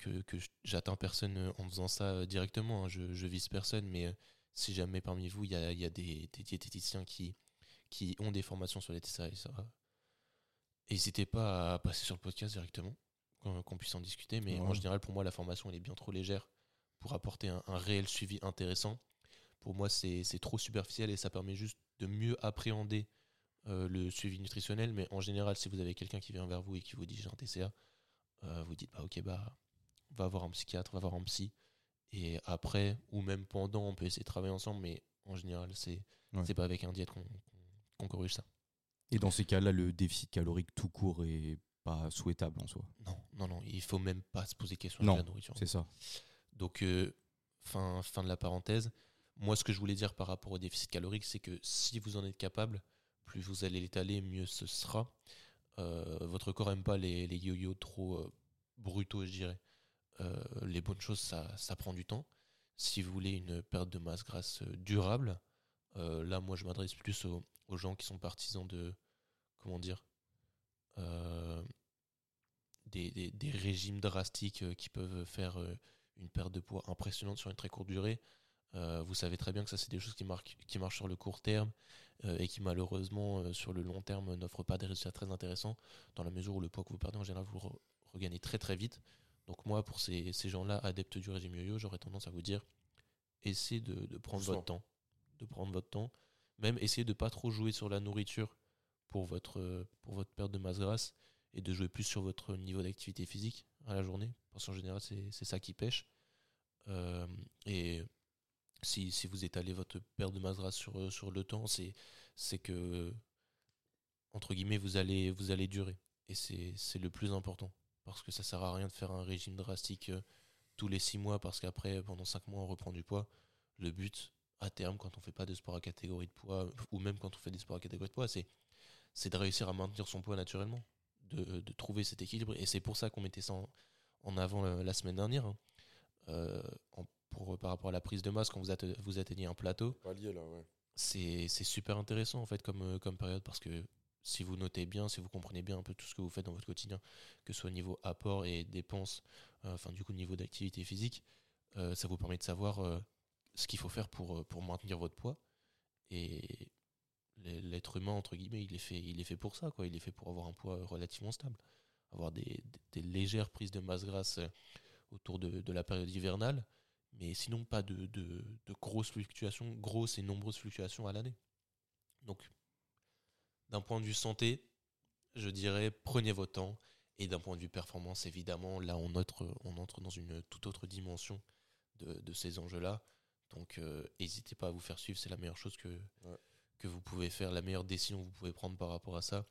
que, que j'atteins personne euh, en faisant ça euh, directement. hein. Je, je vise personne, mais euh, si jamais parmi vous, il y a, il y a des, des diététiciens qui, qui ont des formations sur les TCA, et ça, n'hésitez pas à passer sur le podcast directement, qu'on puisse en discuter. Mais en général, pour moi, la formation, elle est bien trop légère pour apporter un, un réel suivi intéressant. Pour moi, c'est c'est trop superficiel et ça permet juste de mieux appréhender euh, le suivi nutritionnel. Mais en général, si vous avez quelqu'un qui vient vers vous et qui vous dit j'ai un TCA, euh, vous dites bah ok bah va voir un psychiatre, va voir un psy. Et après, ou même pendant, on peut essayer de travailler ensemble, mais en général, c'est
Ouais.
pas avec un diète qu'on corrige ça.
Et dans ces cas-là, le déficit calorique tout court est pas souhaitable en soi.
Non, non, non, il faut même pas se poser question
Non,
avec la nourriture.
C'est ça.
Donc, euh, fin, fin de la parenthèse. Moi, ce que je voulais dire par rapport au déficit calorique, c'est que si vous en êtes capable, plus vous allez l'étaler, mieux ce sera. Euh, votre corps aime pas les, les yo-yo trop euh, brutaux, je dirais. Euh, les bonnes choses, ça, prend du temps. Si vous voulez une perte de masse grasse euh, durable, euh, là, moi, je m'adresse plus aux, gens qui sont partisans de, comment dire, des, régimes drastiques qui peuvent faire une perte de poids impressionnante sur une très courte durée. Vous savez très bien que ça, c'est des choses qui, marchent sur le court terme et qui, malheureusement, sur le long terme, n'offrent pas des résultats très intéressants dans la mesure où le poids que vous perdez, en général, vous regagnez très très vite. Donc, moi, pour ces, ces gens-là, adeptes du régime yo-yo, j'aurais tendance à vous dire essayez de, de prendre votre temps. De prendre votre temps. Même essayez de pas trop jouer sur la nourriture pour votre, pour votre perte de masse grasse et de jouer plus sur votre niveau d'activité physique à la journée. Parce qu'en général, c'est ça qui pêche. Euh, et si, si vous étalez votre perte de masse grasse sur, sur le temps, c'est que, entre guillemets, vous allez, vous allez durer. Et c'est le plus important. Parce que ça sert à rien de faire un régime drastique euh, tous les six mois parce qu'après, pendant cinq mois, on reprend du poids. Le but, à terme, quand on fait pas de sport à catégorie de poids, ou même quand on fait des sports à catégorie de poids, c'est, c'est de réussir à maintenir son poids naturellement, de, de trouver cet équilibre. Et c'est pour ça qu'on mettait ça en, en avant la, la semaine dernière. hein. Euh, en- pour, par rapport à la prise de masse, quand vous, atte- vous atteignez un plateau,
Palier là, ouais.
c'est super intéressant en fait comme, euh, comme période parce que si vous notez bien, si vous comprenez bien un peu tout ce que vous faites dans votre quotidien, que ce soit au niveau apport et dépenses, euh, enfin du coup niveau d'activité physique, euh, ça vous permet de savoir euh, ce qu'il faut faire pour, pour maintenir votre poids. Et l'être humain, entre guillemets, il est, fait, il est fait pour ça, quoi. il est fait pour avoir un poids relativement stable, avoir des, légères prises de masse grasse autour de, de la période hivernale, mais sinon pas de, de, de grosses fluctuations, grosses et nombreuses fluctuations à l'année. Donc, d'un point de vue santé, je dirais prenez votre temps. Et d'un point de vue performance, évidemment, là on entre, on entre dans une toute autre dimension de, de ces enjeux-là. Donc euh, n'hésitez pas à vous faire suivre, c'est la meilleure chose que,
Ouais.
que vous pouvez faire, la meilleure décision que vous pouvez prendre par rapport à ça.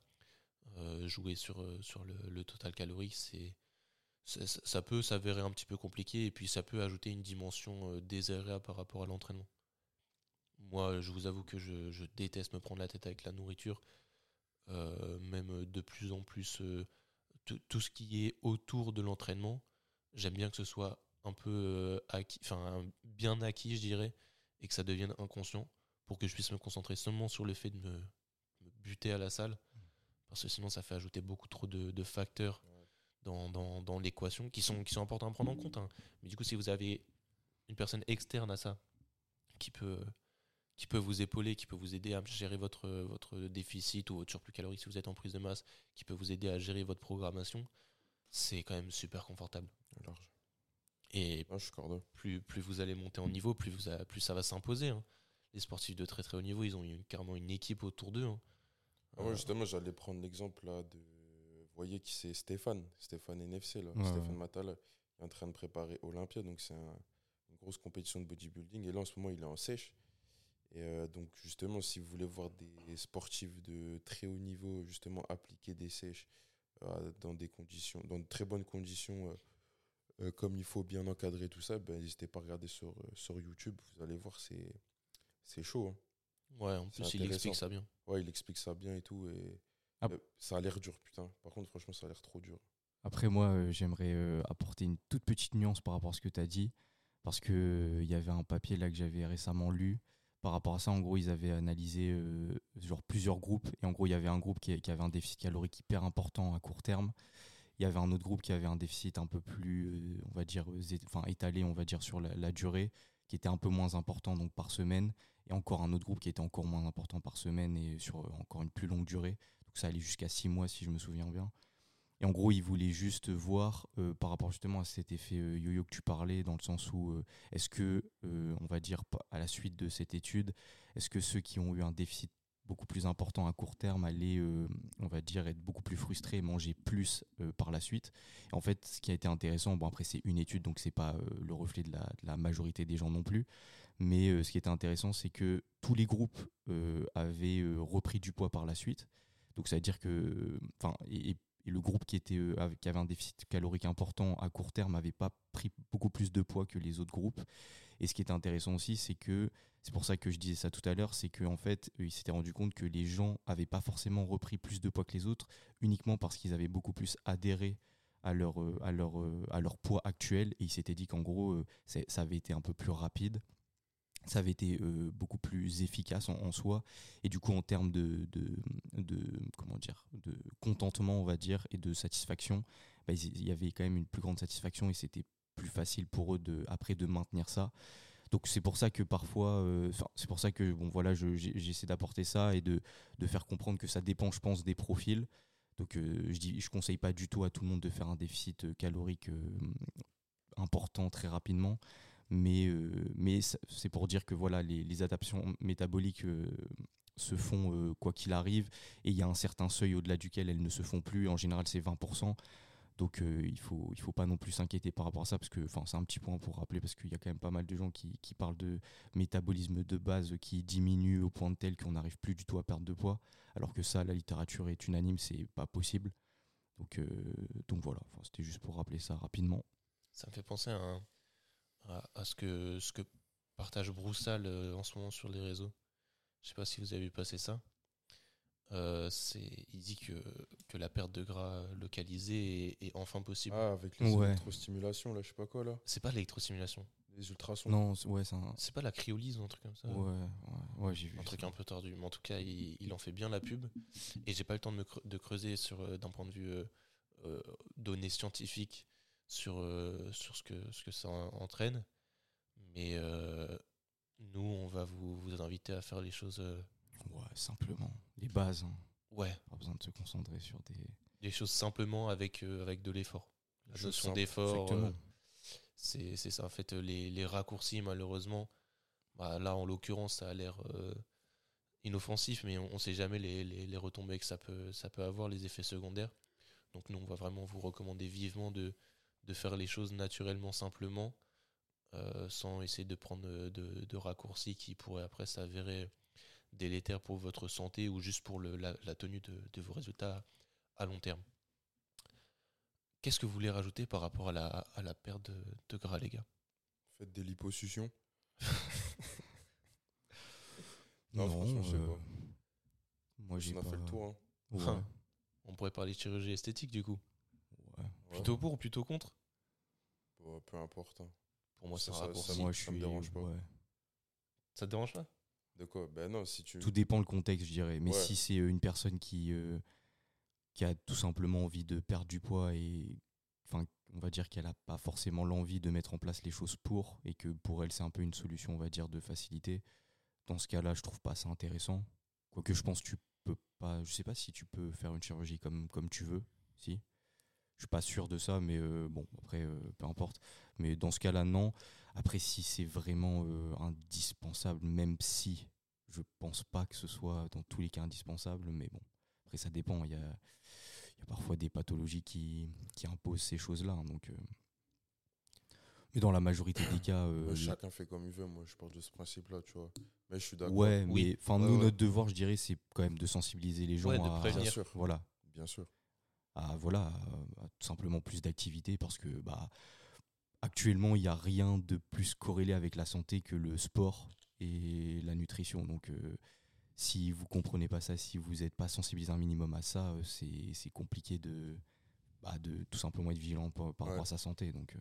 Euh, jouer sur, euh, sur le, le total calorique, c'est ça, ça- ça peut s'avérer un petit peu compliqué et puis ça peut ajouter une dimension euh, désagréable par rapport à l'entraînement. Moi, je vous avoue que je, je déteste me prendre la tête avec la nourriture. Euh, même de plus en plus, euh, tout- ce qui est autour de l'entraînement, j'aime bien que ce soit un peu euh, acquis, enfin bien acquis, je dirais, et que ça devienne inconscient pour que je puisse me concentrer seulement sur le fait de me, buter à la salle. Parce que sinon, ça fait ajouter beaucoup trop de, facteurs dans, dans l'équation qui sont, qui sont importants à prendre en compte. hein. Mais du coup, si vous avez une personne externe à ça qui peut, qui peut vous épauler, qui peut vous aider à gérer votre, votre déficit ou votre surplus calorique si vous êtes en prise de masse, qui peut vous aider à gérer votre programmation, c'est quand même super confortable.
Large.
Et
Ah, je suis cordon.
plus, plus vous allez monter en niveau, plus, vous a- plus ça va s'imposer. hein. Les sportifs de très très haut niveau, ils ont une- carrément une équipe autour d'eux. hein.
Ah, moi,
Euh,
justement, j'allais prendre l'exemple là de. Vous voyez qui c'est Stéphane, Stéphane NFC, là.
Ouais,
Stéphane il est en train de préparer Olympia, donc c'est un- une grosse compétition de bodybuilding. Et là, en ce moment, il est en sèche. Et euh, donc, justement, si vous voulez voir des sportifs de très haut niveau, justement, appliquer des sèches euh, dans des conditions, dans de très bonnes conditions, euh, euh, comme il faut bien encadrer tout ça, ben, n'hésitez pas à regarder sur, sur YouTube. Vous allez voir, c'est c'est chaud. hein.
ouais, en plus, il explique ça bien.
Ouais, il explique ça bien et tout. Et
Ah.
euh, ça a l'air dur, putain. Par contre, franchement, ça a l'air trop dur.
Après, moi, euh, j'aimerais euh, apporter une toute petite nuance par rapport à ce que tu as dit. Parce que euh, il y avait un papier là que j'avais récemment lu. Par rapport à ça, en gros, ils avaient analysé euh, genre plusieurs groupes. Et en gros, il y avait un groupe qui, avait un déficit calorique hyper important à court terme. Il y avait un autre groupe qui avait un déficit un peu plus, euh, on va dire, euh, enfin, étalé, on va dire, sur la, la durée, qui était un peu moins important donc par semaine. Et encore un autre groupe qui était encore moins important par semaine et sur encore une plus longue durée. Donc ça allait jusqu'à six mois, si je me souviens bien. Et en gros, ils voulaient juste voir euh, par rapport justement à cet effet euh, yo-yo que tu parlais, dans le sens où euh, est-ce que, on va dire, à la suite de cette étude, est-ce que ceux qui ont eu un déficit beaucoup plus important à court terme allaient, on va dire, être beaucoup plus frustrés et manger plus par la suite? En fait, ce qui a été intéressant, bon après c'est une étude, donc c'est pas le reflet de la, majorité des gens non plus, mais ce qui était intéressant, c'est que tous les groupes avaient repris du poids par la suite. Donc ça veut dire que, et le groupe qui était euh, qui avait un déficit calorique important à court terme n'avait pas pris beaucoup plus de poids que les autres groupes. Et ce qui était intéressant aussi, c'est que c'est pour ça que je disais ça tout à l'heure, c'est qu'en fait, ils s'étaient rendu compte que les gens avaient pas forcément repris plus de poids que les autres, uniquement parce qu'ils avaient beaucoup plus adhéré à leur, euh, euh, à leur poids actuel. Et ils s'étaient dit qu'en gros, ça avait été un peu plus rapide ça avait été euh, beaucoup plus efficace en, soi. Et du coup en termes de, comment dire de contentement on va dire et de satisfaction bah, il y avait quand même une plus grande satisfaction et c'était plus facile pour eux de après de maintenir ça. Donc c'est pour ça que parfois euh, c'est pour ça que bon voilà j'essaie d'apporter ça et de, de faire comprendre que ça dépend je pense des profils. Donc euh, je dis je conseille pas du tout à tout le monde de faire un déficit calorique important très rapidement mais, euh, mais c'est pour dire que voilà, les, adaptations métaboliques euh, se font euh, quoi qu'il arrive, et il y a un certain seuil au-delà duquel elles ne se font plus. En général, c'est 20%. Donc il faut il faut pas non plus s'inquiéter par rapport à ça parce que c'est un petit point pour rappeler parce qu'il y a quand même pas mal de gens qui, qui parlent de métabolisme de base qui diminue au point de tel qu'on n'arrive plus du tout à perdre de poids. Alors que ça la littérature est unanime c'est pas possible. Donc donc voilà. C'était juste pour rappeler ça rapidement.
Ça me fait penser à à, à ce, que, ce que partage Broussal euh, en ce moment sur les réseaux. Je sais pas si vous avez vu passer ça. Euh, c'est, il dit que, que la perte de gras localisée est, est enfin possible.
Ah, avec les
Ouais.
électrostimulations, là, je sais pas quoi, là.
C'est pas l'électrostimulation.
Les ultrasons.
Non, c'est- ouais, c'est un.
C'est pas la cryolyse ou un truc comme ça.
Ouais, ouais, ouais, j'ai vu.
Un truc un peu tordu. Mais en tout cas, il, il en fait bien la pub. Et j'ai pas le temps de, me de creuser sur euh, d'un point de vue euh, euh, données scientifiques sur, euh, sur ce, que, ce que ça en- entraîne. Mais euh, nous, on va vous, vous inviter à faire les choses. euh,
Ouais, simplement. Les bases. hein.
ouais,
Pas besoin de se concentrer sur des.
les choses simplement avec, euh, avec de l'effort. La
Choses
notion
simples.
d'effort,
Exactement.
euh, c'est c'est ça. En fait, les, les raccourcis, malheureusement, bah, là, en l'occurrence, ça a l'air euh, inoffensif, mais on ne sait jamais les, les- les retombées que ça peut, ça peut avoir, les effets secondaires. Donc, nous, on va vraiment vous recommander vivement de, de faire les choses naturellement, simplement, euh, sans essayer de prendre de, de raccourcis qui pourraient après s'avérer délétères pour votre santé ou juste pour le- la, la tenue de, de vos résultats à long terme. Qu'est-ce que vous voulez rajouter par rapport à la, à la perte de, de gras, les gars?
Faites des liposuctions.
Non,
Non, franchement, je sais
euh,
pas.
Moi, j'ai
On a
pas.
fait le tour, hein.
Ouais,
On pourrait parler de chirurgie esthétique du coup.
Ouais.
Plutôt pour ou plutôt contre?
Bon, peu importe. hein.
Pour moi, c'est
Ça,
un
ça-
raccourci.
ça-
Moi, je
ça me
suis.
dérange pas.
ouais.
Ça te dérange pas?
De quoi? Ben non, si tu.
Tout dépend le contexte, je dirais. Mais
Ouais.
si c'est euh, une personne qui, euh, qui a tout simplement envie de perdre du poids et. Enfin, on va dire qu'elle n'a pas forcément l'envie de mettre en place les choses pour, et que pour elle, c'est un peu une solution, on va dire, de facilité. Dans ce cas-là, je trouve pas ça intéressant. Quoique je pense que tu peux pas. Je sais pas si tu peux faire une chirurgie comme, comme tu veux. Si? Je suis pas sûr de ça, mais euh, bon, après, euh, peu importe. Mais dans ce cas-là, non. Après, si c'est vraiment euh, indispensable, même si je pense pas que ce soit dans tous les cas indispensable, mais bon, après, ça dépend. Il y a, il y a parfois des pathologies qui, qui imposent ces choses-là. hein, Donc, euh, mais dans la majorité des cas, euh,
chacun fait comme il veut. Moi, je parle de ce principe-là, tu vois. Mais je suis d'accord.
ouais,
Oui.
mais enfin,
Ouais,
nous,
ouais.
notre devoir, je dirais, c'est quand même de sensibiliser les gens
Ouais, de
à,
prévenir.
Bien sûr.
voilà,
Bien sûr.
À voilà à- à tout simplement plus d'activité parce que bah actuellement il n'y a rien de plus corrélé avec la santé que le sport et la nutrition donc euh, si vous comprenez pas ça si vous n'êtes pas sensibilisé un minimum à ça euh, c'est compliqué de bah, de tout simplement être vigilant par, par
Ouais.
rapport à sa santé donc euh,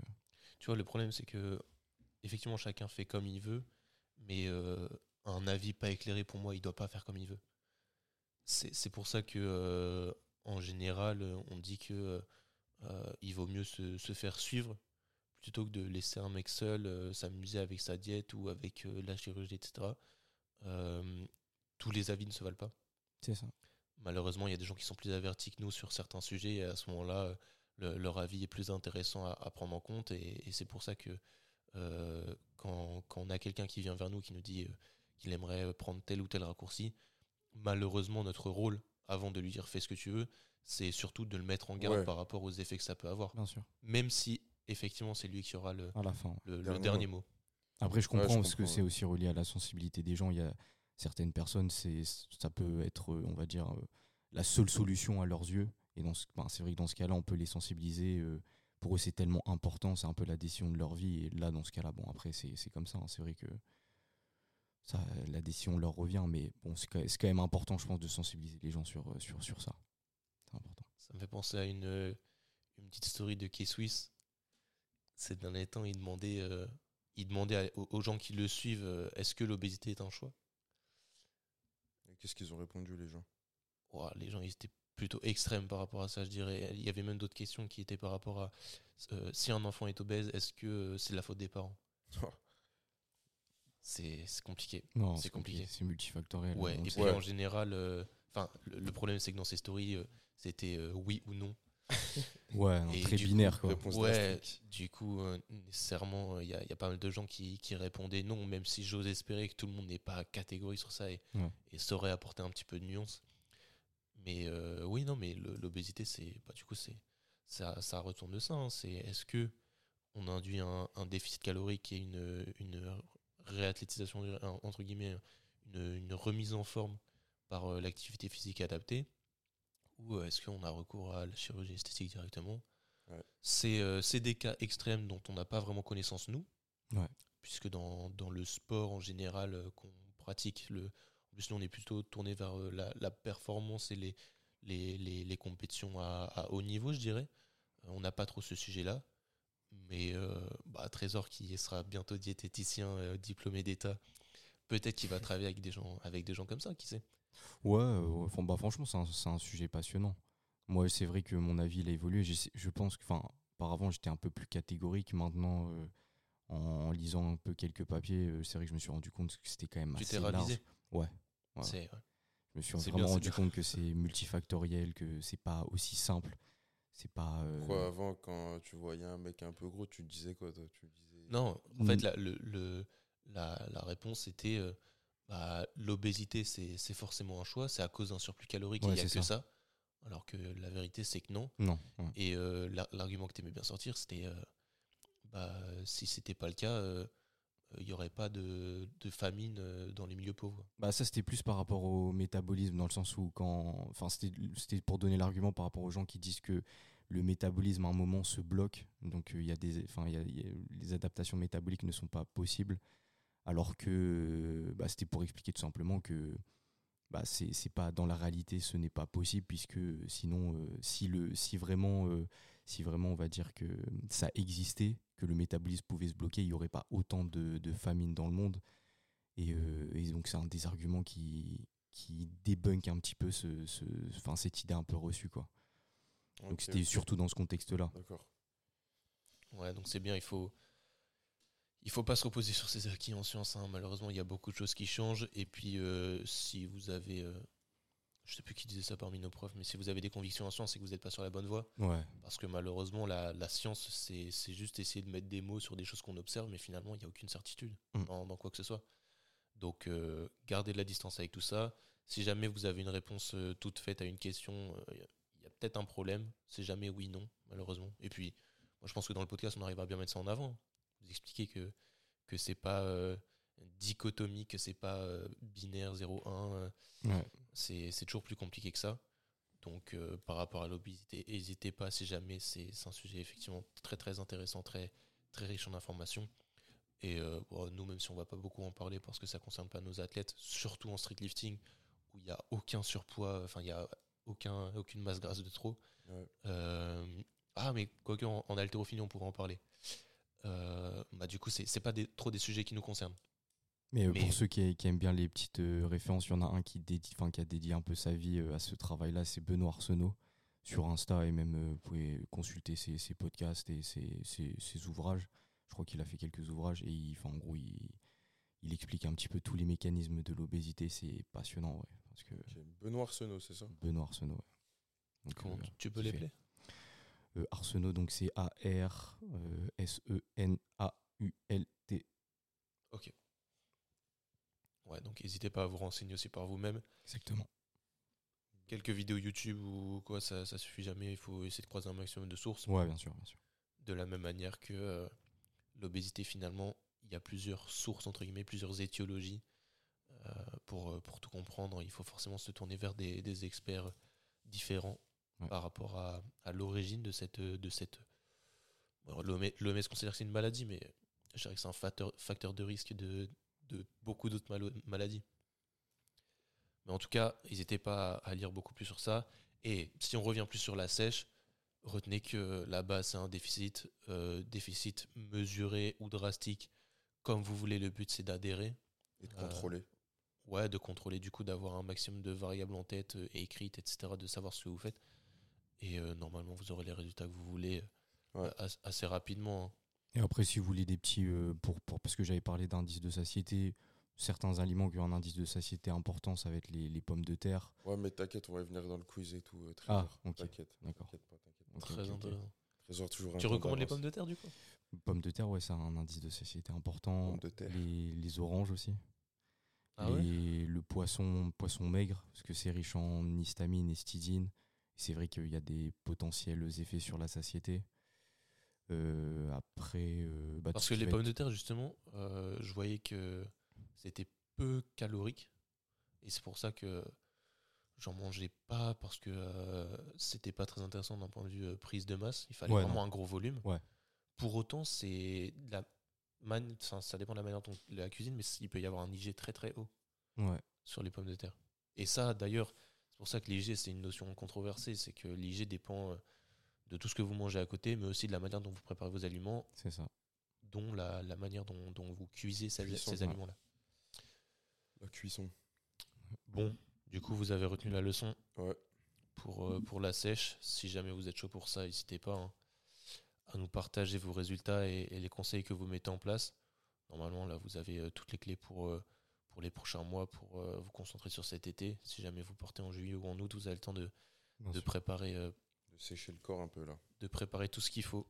Tu vois, le problème, c'est que effectivement, chacun fait comme il veut, mais un avis pas éclairé pour moi, il doit pas faire comme il veut. C'est c'est pour ça que, en général, euh, on dit que euh, il vaut mieux se, se faire suivre plutôt que de laisser un mec seul euh, s'amuser avec sa diète ou avec euh, la chirurgie, etc. Euh, tous les avis ne se valent pas.
c'est ça
Malheureusement, il y a des gens qui sont plus avertis que nous sur certains sujets et à ce moment-là, euh, le- leur avis est plus intéressant à, à prendre en compte et, et c'est pour ça que euh, quand, quand on a quelqu'un qui vient vers nous qui nous dit euh, qu'il aimerait euh, prendre tel ou tel raccourci, malheureusement, notre rôle, avant de lui dire fais ce que tu veux, c'est surtout de le mettre en garde
Ouais.
par rapport aux effets que ça peut avoir.
bien sûr
Même si, effectivement, c'est lui qui aura le,
à la fin
le- le
Dernier
dernier
mot.
mot.
Après, je
Ouais,
comprends
je
parce que c'est aussi relié à la sensibilité des gens. Il y a certaines personnes, c'est ça peut être, on va dire, euh, la seule solution à leurs yeux. Et dans ce- ben, c'est vrai que dans ce cas-là, on peut les sensibiliser. euh, pour eux, c'est tellement important, c'est un peu la décision de leur vie. Et là, dans ce cas-là, bon, après, c'est c'est comme ça. hein. C'est vrai que ça, la décision leur revient, mais bon, c'est quand, c'est quand même important, je pense, de sensibiliser les gens sur, euh, sur, sur ça. C'est important.
Ça me fait penser à une, euh, une petite story de K-Swiss. Ces derniers temps, il demandait, euh, il demandait à- aux, gens qui le suivent euh, est-ce que l'obésité est un choix?
Et Qu'est-ce qu'ils ont répondu, les gens?
Ouah, Les gens ils étaient plutôt extrêmes par rapport à ça, je dirais. Il y avait même d'autres questions qui étaient par rapport à euh, si un enfant est obèse, est-ce que c'est de la faute des parents? C'est c'est compliqué.
Non,
C'est compliqué.
C'est multifactoriel.
Ouais, et puis en général, euh, enfin, le, le problème c'est que dans ces stories, euh, c'était euh, oui ou non.
Ouais, non, très
du coup,
binaire, quoi.
réponse
Ouais, du coup, euh, nécessairement, il y, a- y a pas mal de gens qui, qui répondaient non, même si j'ose espérer que tout le monde n'est pas catégorique sur ça et,
Ouais.
et saurait apporter un petit peu de nuance. Mais euh, oui, non, mais l'obésité, c'est bah, du coup, c'est ça, ça retourne de ça. hein. c'est est-ce que on induit un, un déficit calorique et une, une réathlétisation entre guillemets, une, une remise en forme par euh, l'activité physique adaptée, ou euh, est-ce qu'on a recours à la chirurgie esthétique directement
Ouais.
C'est euh, c'est des cas extrêmes dont on n'a pas vraiment connaissance nous,
Ouais.
Puisque dans, dans le sport en général euh, qu'on pratique, le, en plus nous on est plutôt tourné vers euh, la, la performance et les, les, les, les compétitions à, à haut niveau, je dirais. Euh, on n'a pas trop ce sujet-là. Mais euh, bah, Trésor, qui sera bientôt diététicien euh, diplômé d'État, peut-être qu'il va travailler avec des gens, avec des gens comme ça, qui sait.
Ouais, euh, bah, franchement, c'est un, c'est un sujet passionnant. Moi, c'est vrai que mon avis, il a évolué. Je, je pense que, enfin, auparavant, j'étais un peu plus catégorique. Maintenant, euh, en, lisant un peu quelques papiers, euh, c'est vrai que je me suis rendu compte que c'était quand même
Tu
assez
t'es
large.
réalisé
Ouais. ouais.
Ouais.
Je me suis vraiment
bien,
rendu
bien.
compte que c'est multifactoriel, que c'est pas aussi simple. C'est pas. euh,
Quoi, avant, quand tu voyais un mec un peu gros, tu te disais quoi, toi? Tu disais...
Non, en
Mm.
fait, la, le, le- la, la réponse était euh, bah, l'obésité, c'est c'est forcément un choix, c'est à cause d'un surplus calorique
Ouais,
il n'y a que
ça.
ça. Alors que la vérité, c'est que non.
Non. ouais.
Et euh, la- l'argument que tu aimais bien sortir, c'était euh, bah, si c'était pas le cas, euh, il n'y aurait pas de, de famine dans les milieux pauvres.
Bah ça c'était plus par rapport au métabolisme dans le sens où quand enfin c'était c'était pour donner l'argument par rapport aux gens qui disent que le métabolisme à un moment se bloque donc euh, il y a des enfin y a- les adaptations métaboliques ne sont pas possibles alors que euh, bah, c'était pour expliquer tout simplement que bah c'est pas dans la réalité ce n'est pas possible puisque sinon euh, si le si vraiment si vraiment on va dire que ça existait que le métabolisme pouvait se bloquer il y aurait pas autant de, de famine dans le monde et, et donc c'est un des arguments qui, qui débunk un petit peu ce, ce, cette idée un peu reçue. Quoi. Donc c'était surtout dans ce contexte-là.
D'accord.
Ouais, donc c'est bien, il faut. Il faut pas se reposer sur ses acquis en sciences. hein. Malheureusement, il y a beaucoup de choses qui changent. Et puis, euh, si vous avez. euh, je sais plus qui disait ça parmi nos profs, mais si vous avez des convictions en sciences et que vous n'êtes pas sur la bonne voie,
Ouais,
parce que malheureusement, la, la science, c'est c'est juste essayer de mettre des mots sur des choses qu'on observe, mais finalement, il n'y a aucune certitude
Mm.
dans, dans quoi que ce soit. Donc, euh, gardez de la distance avec tout ça. Si jamais vous avez une réponse euh, toute faite à une question, y y peut-être un problème. C'est jamais oui, non, malheureusement. Et puis, moi, je pense que dans le podcast, on arrive à bien mettre ça en avant. Vous expliquer que, que c'est pas euh, dichotomie, que c'est pas euh, binaire 0-1. euh,
ouais.
c'est toujours plus compliqué que ça. Donc, euh, par rapport à l'obésité, n'hésitez pas si jamais c'est un sujet effectivement très très intéressant, très, très riche en informations. Et euh, bon, nous, même si on va pas beaucoup en parler parce que ça concerne pas nos athlètes, surtout en street lifting où il n'y a aucun surpoids, enfin, il n'y a aucun, aucune masse grasse de trop.
Ouais.
Euh, ah, mais quoique en, en haltérophilie, on pourrait en parler. Euh, bah, du coup, c'est pas des- trop des sujets qui nous concernent.
Mais, euh,
Mais-
pour ceux qui, qui aiment bien les petites euh, références, il y en a un qui, dédie, qui a dédié un peu sa vie euh, à ce travail-là, c'est Benoît Arsenault sur Insta et même euh, vous pouvez consulter ses, ses podcasts et ses, ses- ses ouvrages. Je crois qu'il a fait quelques ouvrages et il, en gros il, il explique un petit peu tous les mécanismes de l'obésité. C'est passionnant, ouais, parce que
Ok. Benoît Arsenault, c'est ça?
Benoît Arsenault. ouais. Donc,
Comment
euh,
tu- peux les plaire
euh, Arsenault, donc c'est E A-R-S-E-N-A-U-L-T.
Ouais, donc n'hésitez pas à vous renseigner aussi par vous-même.
Exactement.
quelques vidéos YouTube ou quoi, ça, ça suffit jamais. Il faut essayer de croiser un maximum de sources.
Ouais, bien sûr, bien sûr.
De la même manière que euh, l'obésité, finalement, il y a plusieurs sources, entre guillemets, plusieurs étiologies. Euh, pour, euh, pour tout comprendre, il faut forcément se tourner vers des, des experts différents
Ouais.
par rapport à, à l'origine de cette. De cette L'OMS considère que c'est une maladie, mais je dirais que c'est un facteur, facteur de risque de, de beaucoup d'autres maladies. Mais en tout cas, n'hésitez pas à, à lire beaucoup plus sur ça. Et si on revient plus sur la sèche, retenez que là-bas, c'est un déficit, euh, déficit mesuré ou drastique, comme vous voulez. Le but, c'est d'adhérer.
Et de
Euh,
contrôler.
Ouais, de contrôler, du coup, d'avoir un maximum de variables en tête euh, et écrites, etc., de savoir ce que vous faites. Et euh, normalement, vous aurez les résultats que vous voulez euh,
Ouais.
as- assez rapidement. hein.
Et après, si vous voulez des petits. euh, pour, pour, parce que j'avais parlé d'indice de satiété, certains aliments qui ont un indice de satiété important, ça va être les, les pommes de terre.
Ouais, mais t'inquiète, on va venir dans le quiz et tout. euh,
Ah,
Trésor.
ok.
T'inquiète.
D'accord.
T'inquiète pas, t'inquiète pas.
Ok,
Très
ok, ok.
intéressant.
Trésor toujours un
Tu
temps
recommandes les
d'avance.
pommes de terre, du coup?
Pommes de terre, ouais, ça a un indice de satiété important.
Pommes de terre.
Les, les oranges aussi.
Ah ouais?
Les, le poisson, poisson maigre, parce que c'est riche en histamine et stidine. C'est vrai qu'il y a des potentiels effets sur la satiété. Euh, après, euh, bah,
Parce que les pommes
être-
de terre, justement, euh, je voyais que c'était peu calorique. Et c'est pour ça que j'en mangeais pas, parce que c'était pas très intéressant d'un point de vue prise de masse. Il fallait
Ouais,
vraiment
non.
un gros volume.
Ouais.
Pour autant, c'est de la man- ça dépend de la manière dont la cuisine, mais il peut y avoir un IG très très haut
Ouais.
sur les pommes de terre. Et ça, d'ailleurs, c'est pour ça que l'IG, c'est une notion controversée, c'est que l'IG dépend euh, de tout ce que vous mangez à côté, mais aussi de la manière dont vous préparez vos aliments,
C'est ça.
dont la, la manière dont, dont vous cuisez ces,
Cuisson,
ces
ouais.
aliments-là.
La cuisson.
Bon, du coup, vous avez retenu la leçon
Ouais.
pour, euh, pour la sèche. Si jamais vous êtes chaud pour ça, n'hésitez pas hein, à nous partager vos résultats et, et les conseils que vous mettez en place. Normalement, là, vous avez euh, toutes les clés pour, euh, pour les prochains mois, pour euh, vous concentrer sur cet été. Si jamais vous portez en juillet ou en août, vous avez le temps de,
Bien
de
sûr.
préparer, euh,
De sécher le corps un peu là.
de préparer tout ce qu'il faut.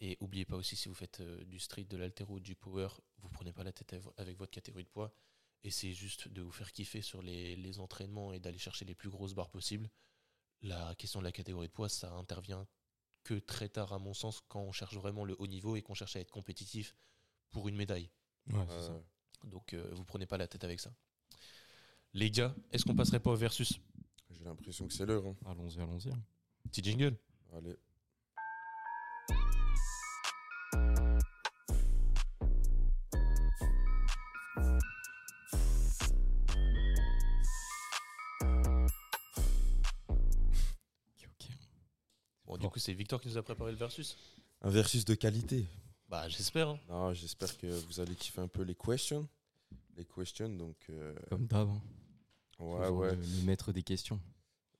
Et oubliez pas aussi, si vous faites euh, du street, de l'altéro ou du power, vous prenez pas la tête av- avec votre catégorie de poids. Essayez juste de vous faire kiffer sur les, les entraînements et d'aller chercher les plus grosses barres possibles. La question de la catégorie de poids, ça intervient que très tard, à mon sens, quand on cherche vraiment le haut niveau et qu'on cherche à être compétitif pour une médaille.
Ouais, c'est
Euh,
ça.
Donc, euh, vous prenez pas la tête avec ça. Les gars, est-ce qu'on passerait pas au versus?
J'ai l'impression que c'est l'heure. hein.
Allons-y, allons-y. hein.
Petit jingle
Allez.
Coup, c'est Victor qui nous a préparé le versus
Un versus de qualité.
Bah, j'espère. hein.
Non, j'espère que vous allez kiffer un peu les questions. Les questions, donc. euh,
Comme d'hab. hein.
ouais,
Toujours
ouais.
Le, le maître des questions.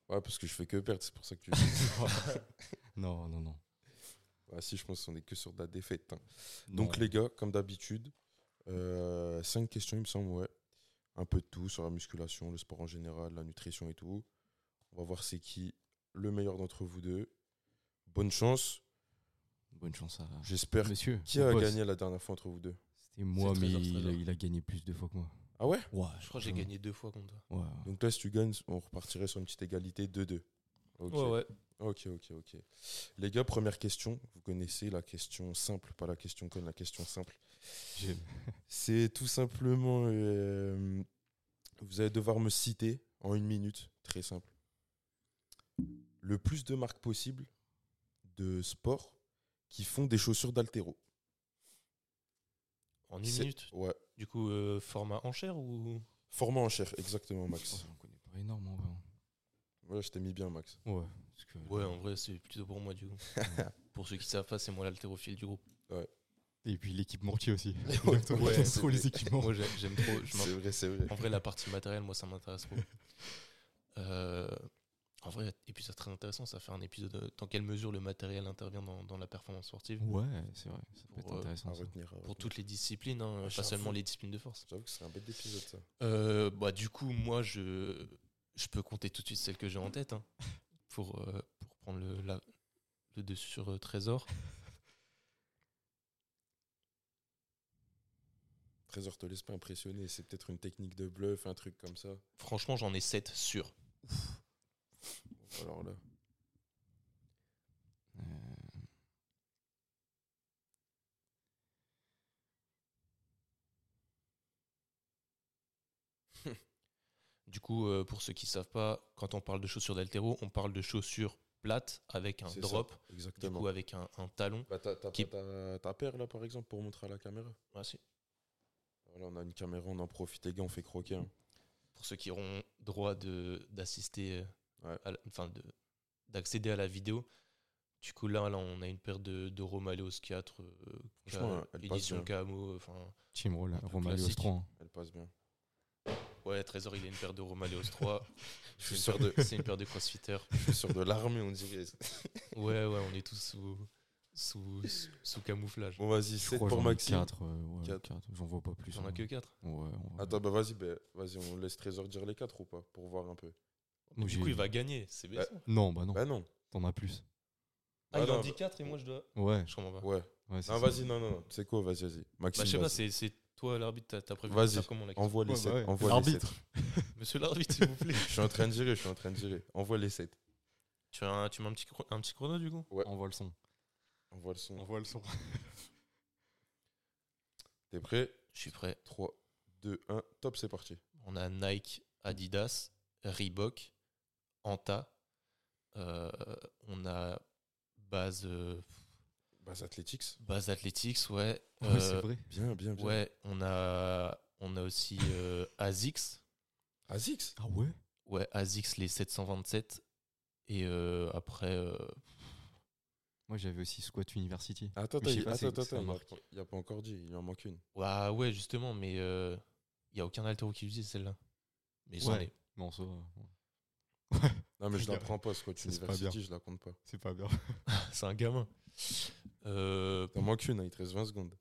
Ouais, parce que je fais que perdre, c'est pour ça que tu.
non, non, non.
si, je pense qu'on est que sur de la défaite. hein.
Non.
Donc, les gars, comme d'habitude, euh, cinq questions, il me semble, ouais. Un peu de tout sur la musculation, le sport en général, la nutrition et tout. On va voir c'est qui le meilleur d'entre vous deux. Bonne chance.
Bonne chance à
J'espère.
monsieur.
Qui a
boss.
gagné la dernière fois entre vous deux
C'était moi, mais
Trésor,
il a,
Trésor.
il a gagné plus de fois que moi.
Ah ouais
Ouais,
Je crois que j'ai gagné deux fois contre toi.
Ouais.
Donc là, si tu gagnes, on repartirait sur une petite égalité 2-2. Ok.
Ouais, ouais.
Ok, ok, ok. Les gars, première question. Vous connaissez la question simple, pas la question conne, la question simple. C'est tout simplement. euh, vous allez devoir me citer en une minute, très simple. Le plus de marques possible de sport qui font des chaussures d'altéro.
En une minute.
Ouais.
Du coup, euh, format enchère ou?
Format en chair, exactement, Max.
On connaît pas énorme en vrai. hein.
Ouais, je t'ai mis bien, Max.
Ouais. Parce que,
Ouais, en vrai, c'est plutôt pour moi, du coup. pour ceux qui savent pas, c'est moi l'haltérophile du groupe.
Et puis l'équipementier aussi.
Ouais,
on
c'est
trop les équipements.
Moi, j'ai- j'aime trop. je
C'est vrai, c'est vrai.
en vrai, la partie matérielle, moi, ça m'intéresse trop. Euh, en vrai, épisode très intéressant, ça fait un épisode de- dans quelle mesure le matériel intervient dans, dans la performance sportive.
Ouais, c'est vrai. Ça peut
Pour,
être
euh,
intéressant.
À
ça.
retenir.
Pour
retenir.
toutes les disciplines, hein, pas seulement les disciplines de force.
J'avoue que c'est un bel épisode, ça.
Euh, bah, du coup, moi, je, je peux compter tout de suite celle que j'ai en tête hein, pour, euh, pour prendre le, la- le dessus sur euh, Trésor.
Trésor te laisse pas impressionner. C'est peut-être une technique de bluff, un truc comme ça.
Franchement, j'en ai 7 sûrs.
Alors là.
Euh,
Du coup, euh, pour ceux qui savent pas, quand on parle de chaussures d'altéro, on parle de chaussures plates avec un drop,
ça,
du coup avec un, un talon.
Bah, t'as,
qui-
ta paire là par exemple pour montrer à la caméra?
Ah, si.
Voilà, on a une caméra, on en profite les gars, on fait croquer. hein.
Pour ceux qui auront droit de d'assister, euh,
Ouais.
à la- enfin de d'accéder à la vidéo. Du coup, là, là, on a une paire de, de Romaleos 4, euh,
Franchement,
K-
elle passe
édition. Enfin,
Team Roll,
classique.
3. hein.
Elle passe bien.
ouais, Trésor, il a une paire de Romaleos 3.
Je
C'est
suis
une,
sûr
paire
de,
c'est une paire de crossfitters.
je suis sûr de l'armée, on dirait.
Ouais, ouais, on est tous sous, sous, sous, sous camouflage.
Bon, vas-y,
Je
7
crois
pour Maxime.
quatre, euh, ouais,
Quatre.
quatre. J'en vois pas plus.
J'en
hein.
as que 4.
Ouais, on va-
Attends, bah vas-y, bah, vas-y, on laisse Trésor dire les 4 ou pas Pour voir un peu.
Du coup, il va gagner. C'est bien
Bah.
Non, bah non.
Bah non.
T'en as plus.
Ah, il
Ah, non,
en dit
bah-
4 et moi je dois.
Ouais.
Je comprends pas.
Ouais.
ouais
Non, vas-y, non, non, non. C'est quoi Vas-y, vas-y. Maxime,
Bah, je sais pas, c'est c'est toi l'arbitre, t'as- prévu
Vas-y,
de faire comment la question
envoie les
Ouais,
7.
bah ouais.
Envoie 7.
Monsieur l'arbitre, s'il vous plaît.
Je suis en train de gérer, je suis en train de gérer. Envoie les 7.
tu, as un- tu mets un petit, un petit chrono du coup?
Ouais.
On voit le son.
Envoie le son.
On voit le son.
T'es prêt?
Je suis prêt.
3, 2, 1. Top, c'est parti.
On a Nike, Adidas, Reebok, Anta. euh, on a base. euh,
Base Athletics.
Base Athletics, ouais.
Ouais, c'est
Euh,
vrai.
Bien, bien, bien.
Ouais, on a, on a aussi euh, ASICS.
Azix?
Ah ouais?
Ouais, ASICS, les 727. Et euh, après, euh,
Moi j'avais aussi Squat University.
Attends,
je sais
attends,
pas,
attends, attends, il il a pas encore dit, il en manque une.
ouais, ouais, justement, mais il n'y a aucun altéro qui utilise celle-là. Mais c'en
Ouais.
est.
Non, ça. ouais.
Non, mais je la prends pas,
pas
University, je la compte pas.
C'est pas bien.
C'est un gamin. Euh,
T'en manques une, hein, il te reste 20 secondes.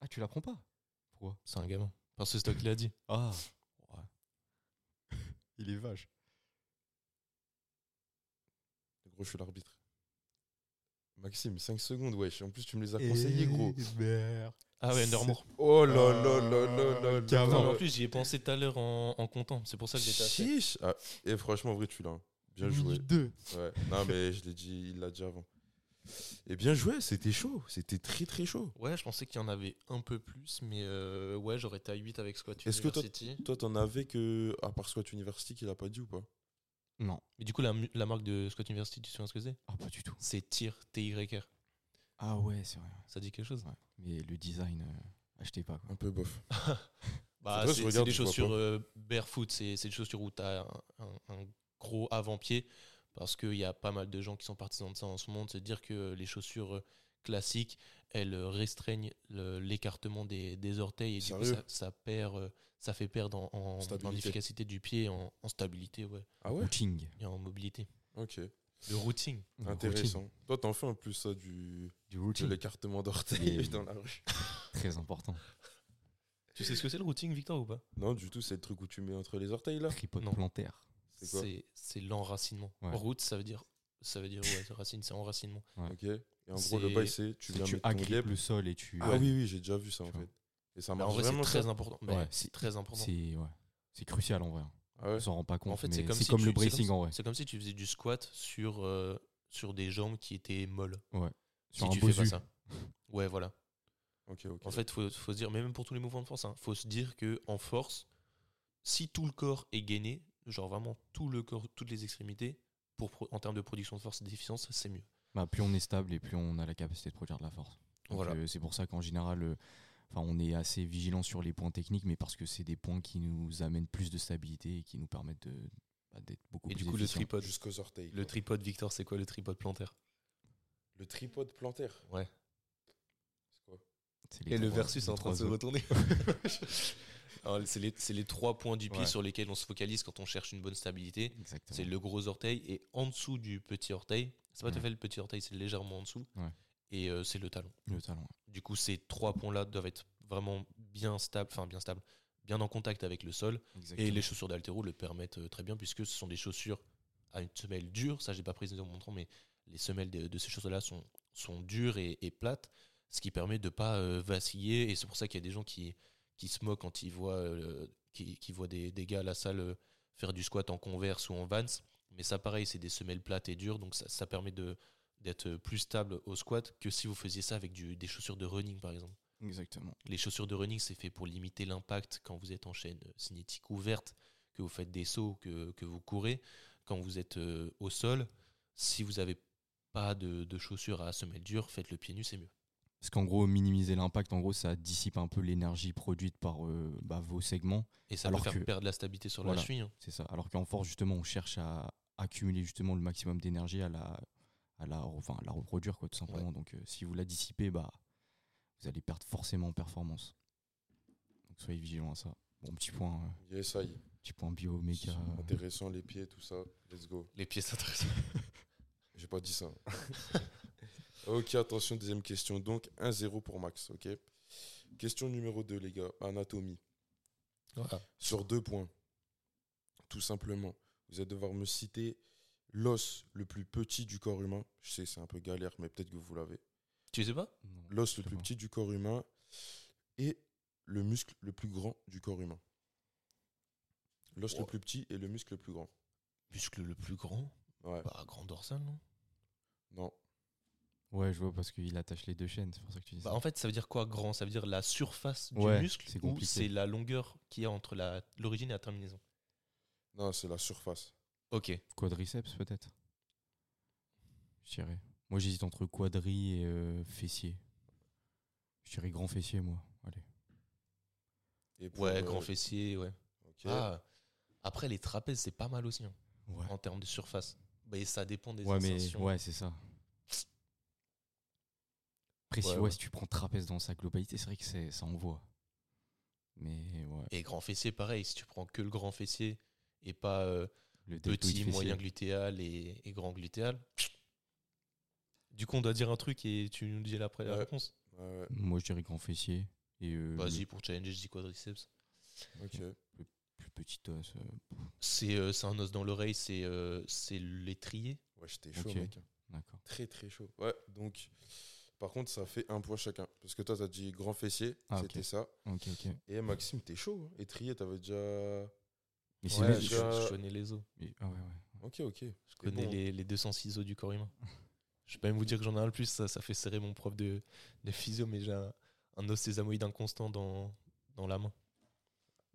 Ah, tu la prends pas? Pourquoi?
C'est un gamin. Parce que c'est toi qui l'as dit.
Ah ouais. Il est vache.
Gros, je suis l'arbitre. Maxime, 5 secondes, wesh. En plus, tu me les as conseillés, gros.
Merde.
Ah ouais, Undermore.
Oh là là là là là
en plus, j'y ai pensé tout à l'heure en, en comptant. C'est pour ça que j'étais assez.
Chiche ah, Et franchement, en vrai, tu l'as. hein. Bien joué.
2.
Ouais. Non, mais je l'ai dit, il l'a dit avant. Et bien joué, c'était chaud. C'était très très chaud.
Ouais, je pensais qu'il y en avait un peu plus, mais euh, ouais, j'aurais été à 8 avec Squat
Est-ce que toi-
University.
Toi, t'en avais que, à part Squat University, qu'il a pas dit ou pas?
Non.
Mais du coup, la, marque de Squat University, tu sais ce que c'est?
Ah, pas du tout.
C'est TIR, T-Y-R.
Ah ouais, c'est vrai.
Ça dit quelque chose
Ouais. Mais le design, euh, achetez pas. Quoi.
Un peu bof.
Bah, c'est c'est des chaussures euh, barefoot, c'est c'est des chaussures où tu as un, un- un gros avant-pied, parce qu'il y a pas mal de gens qui sont partisans de ça en ce moment, de se dire que les chaussures euh, classiques, elles restreignent le- l'écartement des, des orteils, et du coup,
Sérieux?
ça, ça perd, ça fait perdre en, en, en
Stabilité.
efficacité du pied, en, en stabilité, ouais,
Ah ouais?
Et en mobilité.
Ok.
Le routing.
Le
Intéressant. Toi, t'en fais en plus ça du
routing. Du
de
routing.
l'écartement d'orteil dans la rue.
Très important.
Tu sais ce que c'est le routing, Victor, ou pas?
Non, du tout, c'est le truc où tu mets entre les orteils là.
Tripode
Non.
plantaire.
C'est quoi?
C'est c'est l'enracinement.
Ouais.
Route, ça veut dire, ça veut dire ouais, racine, c'est enracinement.
Ok. Et en gros, le
C'est-
bail, c'est tu viens
tu
mettre ton
le sol et tu.
Ah oui, oui, j'ai déjà vu ça en fait. Et ça marche
en vrai, c'est
vraiment
très important. C'est très important.
C'est ouais. C'est crucial en vrai.
Ah ouais
On s'en rend pas compte.
En fait, c'est comme, si
comme
tu-
le bracing en vrai.
C'est comme si tu faisais du squat sur, euh, sur des jambes qui étaient molles.
Sur
si
un
tu fais pas ça. Ouais, voilà.
Ok, ok.
En fait, faut, faut se dire, mais même pour tous les mouvements de force, il faut se dire que en force, si tout le corps est gainé, genre vraiment tout le corps, toutes les extrémités, pour, en termes de production de force et d'efficience, c'est mieux.
Bah, plus on est stable et plus on a la capacité de produire de la force.
Voilà.
euh, c'est pour ça qu'en général, euh, enfin, on est assez vigilant sur les points techniques, mais parce que c'est des points qui nous amènent plus de stabilité et qui nous permettent de, bah, d'être beaucoup
Et
plus
du coup, le tripode,
Jusqu'aux orteils.
le
quoi.
tripode, Victor, c'est quoi le tripode plantaire?
Le tripode plantaire.
Ouais.
C'est quoi?
C'est les
Et le
trois-
versus est en train de se retourner. Alors, c'est les, c'est les trois points du pied
Ouais.
sur lesquels on se focalise quand on cherche une bonne stabilité.
Exactement.
C'est le gros orteil et en dessous du petit orteil. C'est pas tout à fait le petit orteil, c'est légèrement en dessous.
Ouais.
Et euh, c'est le talon.
Le talon.
Du coup, ces trois points-là doivent être vraiment bien stables, enfin bien stables, bien en contact avec le sol.
Exactement.
Et les chaussures d'altéro le permettent euh, très bien puisque ce sont des chaussures à une semelle dure. Ça, j'ai pas précisé en montrant, mais les semelles de, de ces chaussures-là sont, sont dures et, et plates, ce qui permet de pas euh, vaciller. Et c'est pour ça qu'il y a des gens qui, qui se moquent quand ils voient, qui, qui voient des, des gars à la salle faire du squat en converse ou en vans. Mais ça, pareil, c'est des semelles plates et dures, donc ça, ça permet de d'être plus stable au squat que si vous faisiez ça avec du- des chaussures de running par exemple.
Exactement.
Les chaussures de running, c'est fait pour limiter l'impact quand vous êtes en chaîne cinétique ouverte, que vous faites des sauts, que, que vous courez. Quand vous êtes euh, au sol, si vous n'avez pas de, de chaussures à semelle dure, faites le pied nu, c'est mieux.
Parce qu'en gros, minimiser l'impact, en gros, ça dissipe un peu l'énergie produite par euh, bah, vos segments.
Et ça
Alors
peut faire
que-
perdre la stabilité sur
Voilà.
la cheville. hein.
C'est ça. Alors qu'en force, justement, on cherche à accumuler justement le maximum d'énergie à la, à la, enfin, à la reproduire, quoi, tout simplement. Donc, euh, si vous la dissipez, bah, vous allez perdre forcément en performance. Donc, soyez vigilants à ça. Bon, petit point, euh,
Yes, aïe.
petit point bio, méga.
Intéressant, les pieds, tout ça. Let's go.
Les pieds, c'est intéressant.
J'ai pas dit ça. ok, attention, deuxième question. Donc, 1-0 pour Max, ok Question numéro 2, les gars. Anatomie. Sur deux points. Tout simplement. Vous allez devoir me citer l'os le plus petit du corps humain. Je sais, c'est un peu galère, mais peut-être que vous l'avez.
Tu sais pas?
Non,
L'os le plus petit du corps humain et le muscle le plus grand du corps humain. L'os le
Oh.
plus petit et le muscle le plus grand.
Muscle le plus grand?
Ouais.
Bah, grand dorsal, non?
Non.
Ouais, je vois parce qu'il attache les deux chaînes, c'est pour ça que tu dis
Bah,
ça.
en fait, ça veut dire quoi grand? Ça veut dire la surface du
Ouais,
muscle
c'est
ou c'est la longueur qu'il y a entre la- l'origine et la terminaison?
Non, c'est la surface.
Ok.
Quadriceps, peut-être je dirais. Moi, j'hésite entre quadri et euh, fessier. Je dirais grand fessier, moi. Allez.
Et pour,
Ouais,
euh,
grand fessier, ouais. Ah, après, les trapèzes, c'est pas mal aussi, hein,
Ouais.
en termes de surface. Bah, et ça dépend des
Ouais, mais ouais, c'est ça. Après, si,
Ouais,
ouais,
ouais.
si tu prends trapèze dans sa globalité, c'est vrai que c'est- ça envoie. Mais ouais,
Et grand fessier, pareil, si tu prends que le grand fessier et pas euh,
le
petit, moyen glutéal et, et grand glutéal. Du coup, on doit dire un truc et tu nous dis après la réponse.
Ouais, ouais,
Moi, je dirais grand fessier. Et euh,
Vas-y,
le
pour challenger, je dis quadriceps.
ok.
plus petit os. euh,
C'est euh, c'est un os dans l'oreille, c'est euh, c'est l'étrier.
Ouais, j'étais chaud, mec.
D'accord.
Très, très chaud. Ouais, donc, par contre, ça fait un point chacun. Parce que toi, t'as dit grand fessier,
Ah,
c'était ça.
Ok, ok.
Et Maxime, t'es chaud. hein. Étrier, t'avais déjà.
Mais c'est
Ouais,
même-
je, connais les os.
mais- ah ouais, ouais.
Ok, ok.
Je connais
bon.
les, les 206 os du corps humain. Je peux même vous dire que j'en ai un le plus, ça, ça fait serrer mon prof de, de physio, mais j'ai un, un os sésamoïde inconstant dans, dans la main.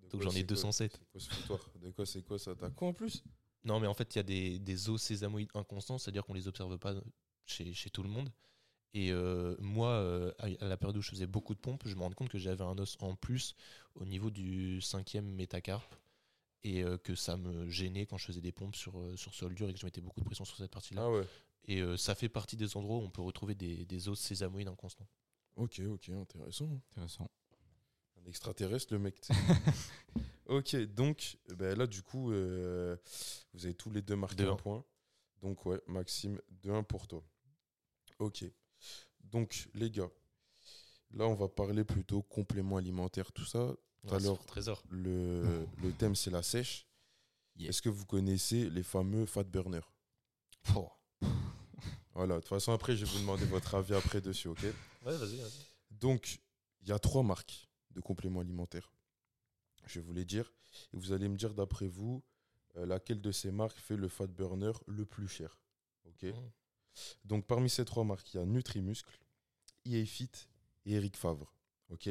De
Donc j'en ai
c'est quoi-
207.
C'est quoi ce foutoir? De quoi c'est quoi ça? T'as quoi en plus?
Non, mais en fait, il y a des, des os sésamoïdes inconstants, c'est-à-dire qu'on les observe pas chez, chez tout le monde. Et euh, moi, euh, à la période où je faisais beaucoup de pompes, je me rendais compte que j'avais un os en plus au niveau du cinquième métacarpe et euh, que ça me gênait quand je faisais des pompes sur, euh, sur sol dur et que je mettais beaucoup de pression sur cette partie-là.
Ah ouais.
Et euh, ça fait partie des endroits où on peut retrouver des, des os sésamoïdes inconstants.
Ok, ok, intéressant.
Intéressant.
Un extraterrestre, le mec. ok, donc ben là, du coup, euh, vous avez tous les deux marqué un
2-1.
point. Donc, ouais, Maxime, 2-1 pour toi. Ok. Donc, les gars, là, on va parler plutôt complément alimentaire, tout ça. Tout à l'heure,
Trésor.
le, le thème, c'est la sèche.
Yeah.
Est-ce que vous connaissez les fameux fat burners?
Oh.
Voilà, de toute façon, après, je vais vous demander votre avis après dessus, ok?
Ouais, vas-y, vas-y.
Donc, il y a trois marques de compléments alimentaires. Je vais vous les dire. Et vous allez me dire, d'après vous, euh, laquelle de ces marques fait le fat burner le plus cher. Ok?
Mhm.
Donc, parmi ces trois marques, il y a Nutrimuscle, EA Fit et Eric Favre. Ok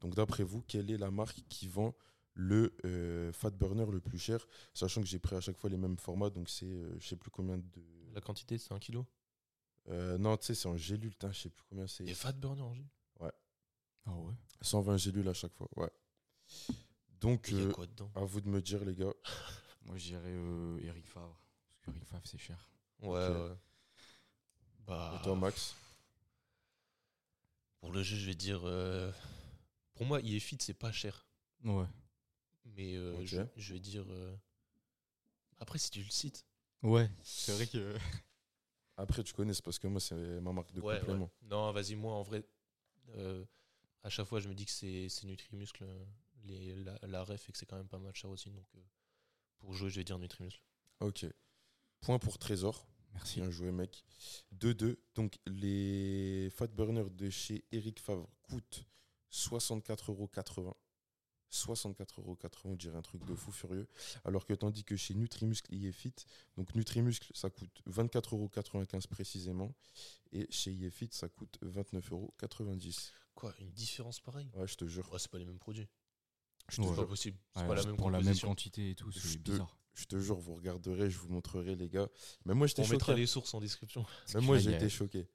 Donc, d'après vous, quelle est la marque qui vend le euh, fat burner le plus cher? Sachant que j'ai pris à chaque fois les mêmes formats, donc c'est euh, je sais plus combien de.
La quantité, c'est un kilo?
Euh, non, tu sais, c'est en gélule, tain, je sais plus combien c'est.
Et Fat Burner en jus.
Ah ouais?
120 gélules à chaque fois, ouais. Donc,
Il y a
euh,
quoi dedans?
à vous de me dire, les gars.
Moi, je dirais euh, Eric Favre. Parce qu'Eric Favre, c'est cher.
Ouais, ouais. Bah,
Et toi, Max?
Pour le jeu, je vais dire. euh, Pour moi, il est fit, c'est pas cher.
Ouais.
Mais euh,
Ok.
je, je vais dire. euh, Après, si tu le cites.
Ouais. C'est vrai que.
Après, tu connais, c'est parce que moi, c'est ma marque de
Ouais, ouais.
complément.
Non, vas-y, moi, en vrai. euh, à chaque fois, je me dis que c'est c'est Nutrimuscle, euh, les, la, la ref, et que c'est quand même pas mal cher aussi. Donc, euh, pour jouer, je vais dire Nutrimuscle.
Ok. Point pour Trésor.
Merci.
Bien joué, mec. 2-2. Donc, les fat burners de chez Eric Favre coûtent 64,80€. 64,80€, on dirait un truc de fou furieux. Alors que tandis que chez Nutrimuscle IEFIT, donc Nutrimuscle, ça coûte 24,95€ précisément. Et chez IEFIT, ça coûte 29,90€.
Quoi, une différence pareille?
Ouais, je te jure.
Ouais, c'est pas les mêmes produits.
Je te
Ouais.
C'est
jure.
pas possible. C'est
Ouais,
pas la même
pour la même quantité et tout,
Je
c'est
te-
bizarre.
Je te jure, vous regarderez, je vous montrerai, les gars. Mais moi, j'étais
On mettra
choqué.
les sources en description.
Même moi, été choqué.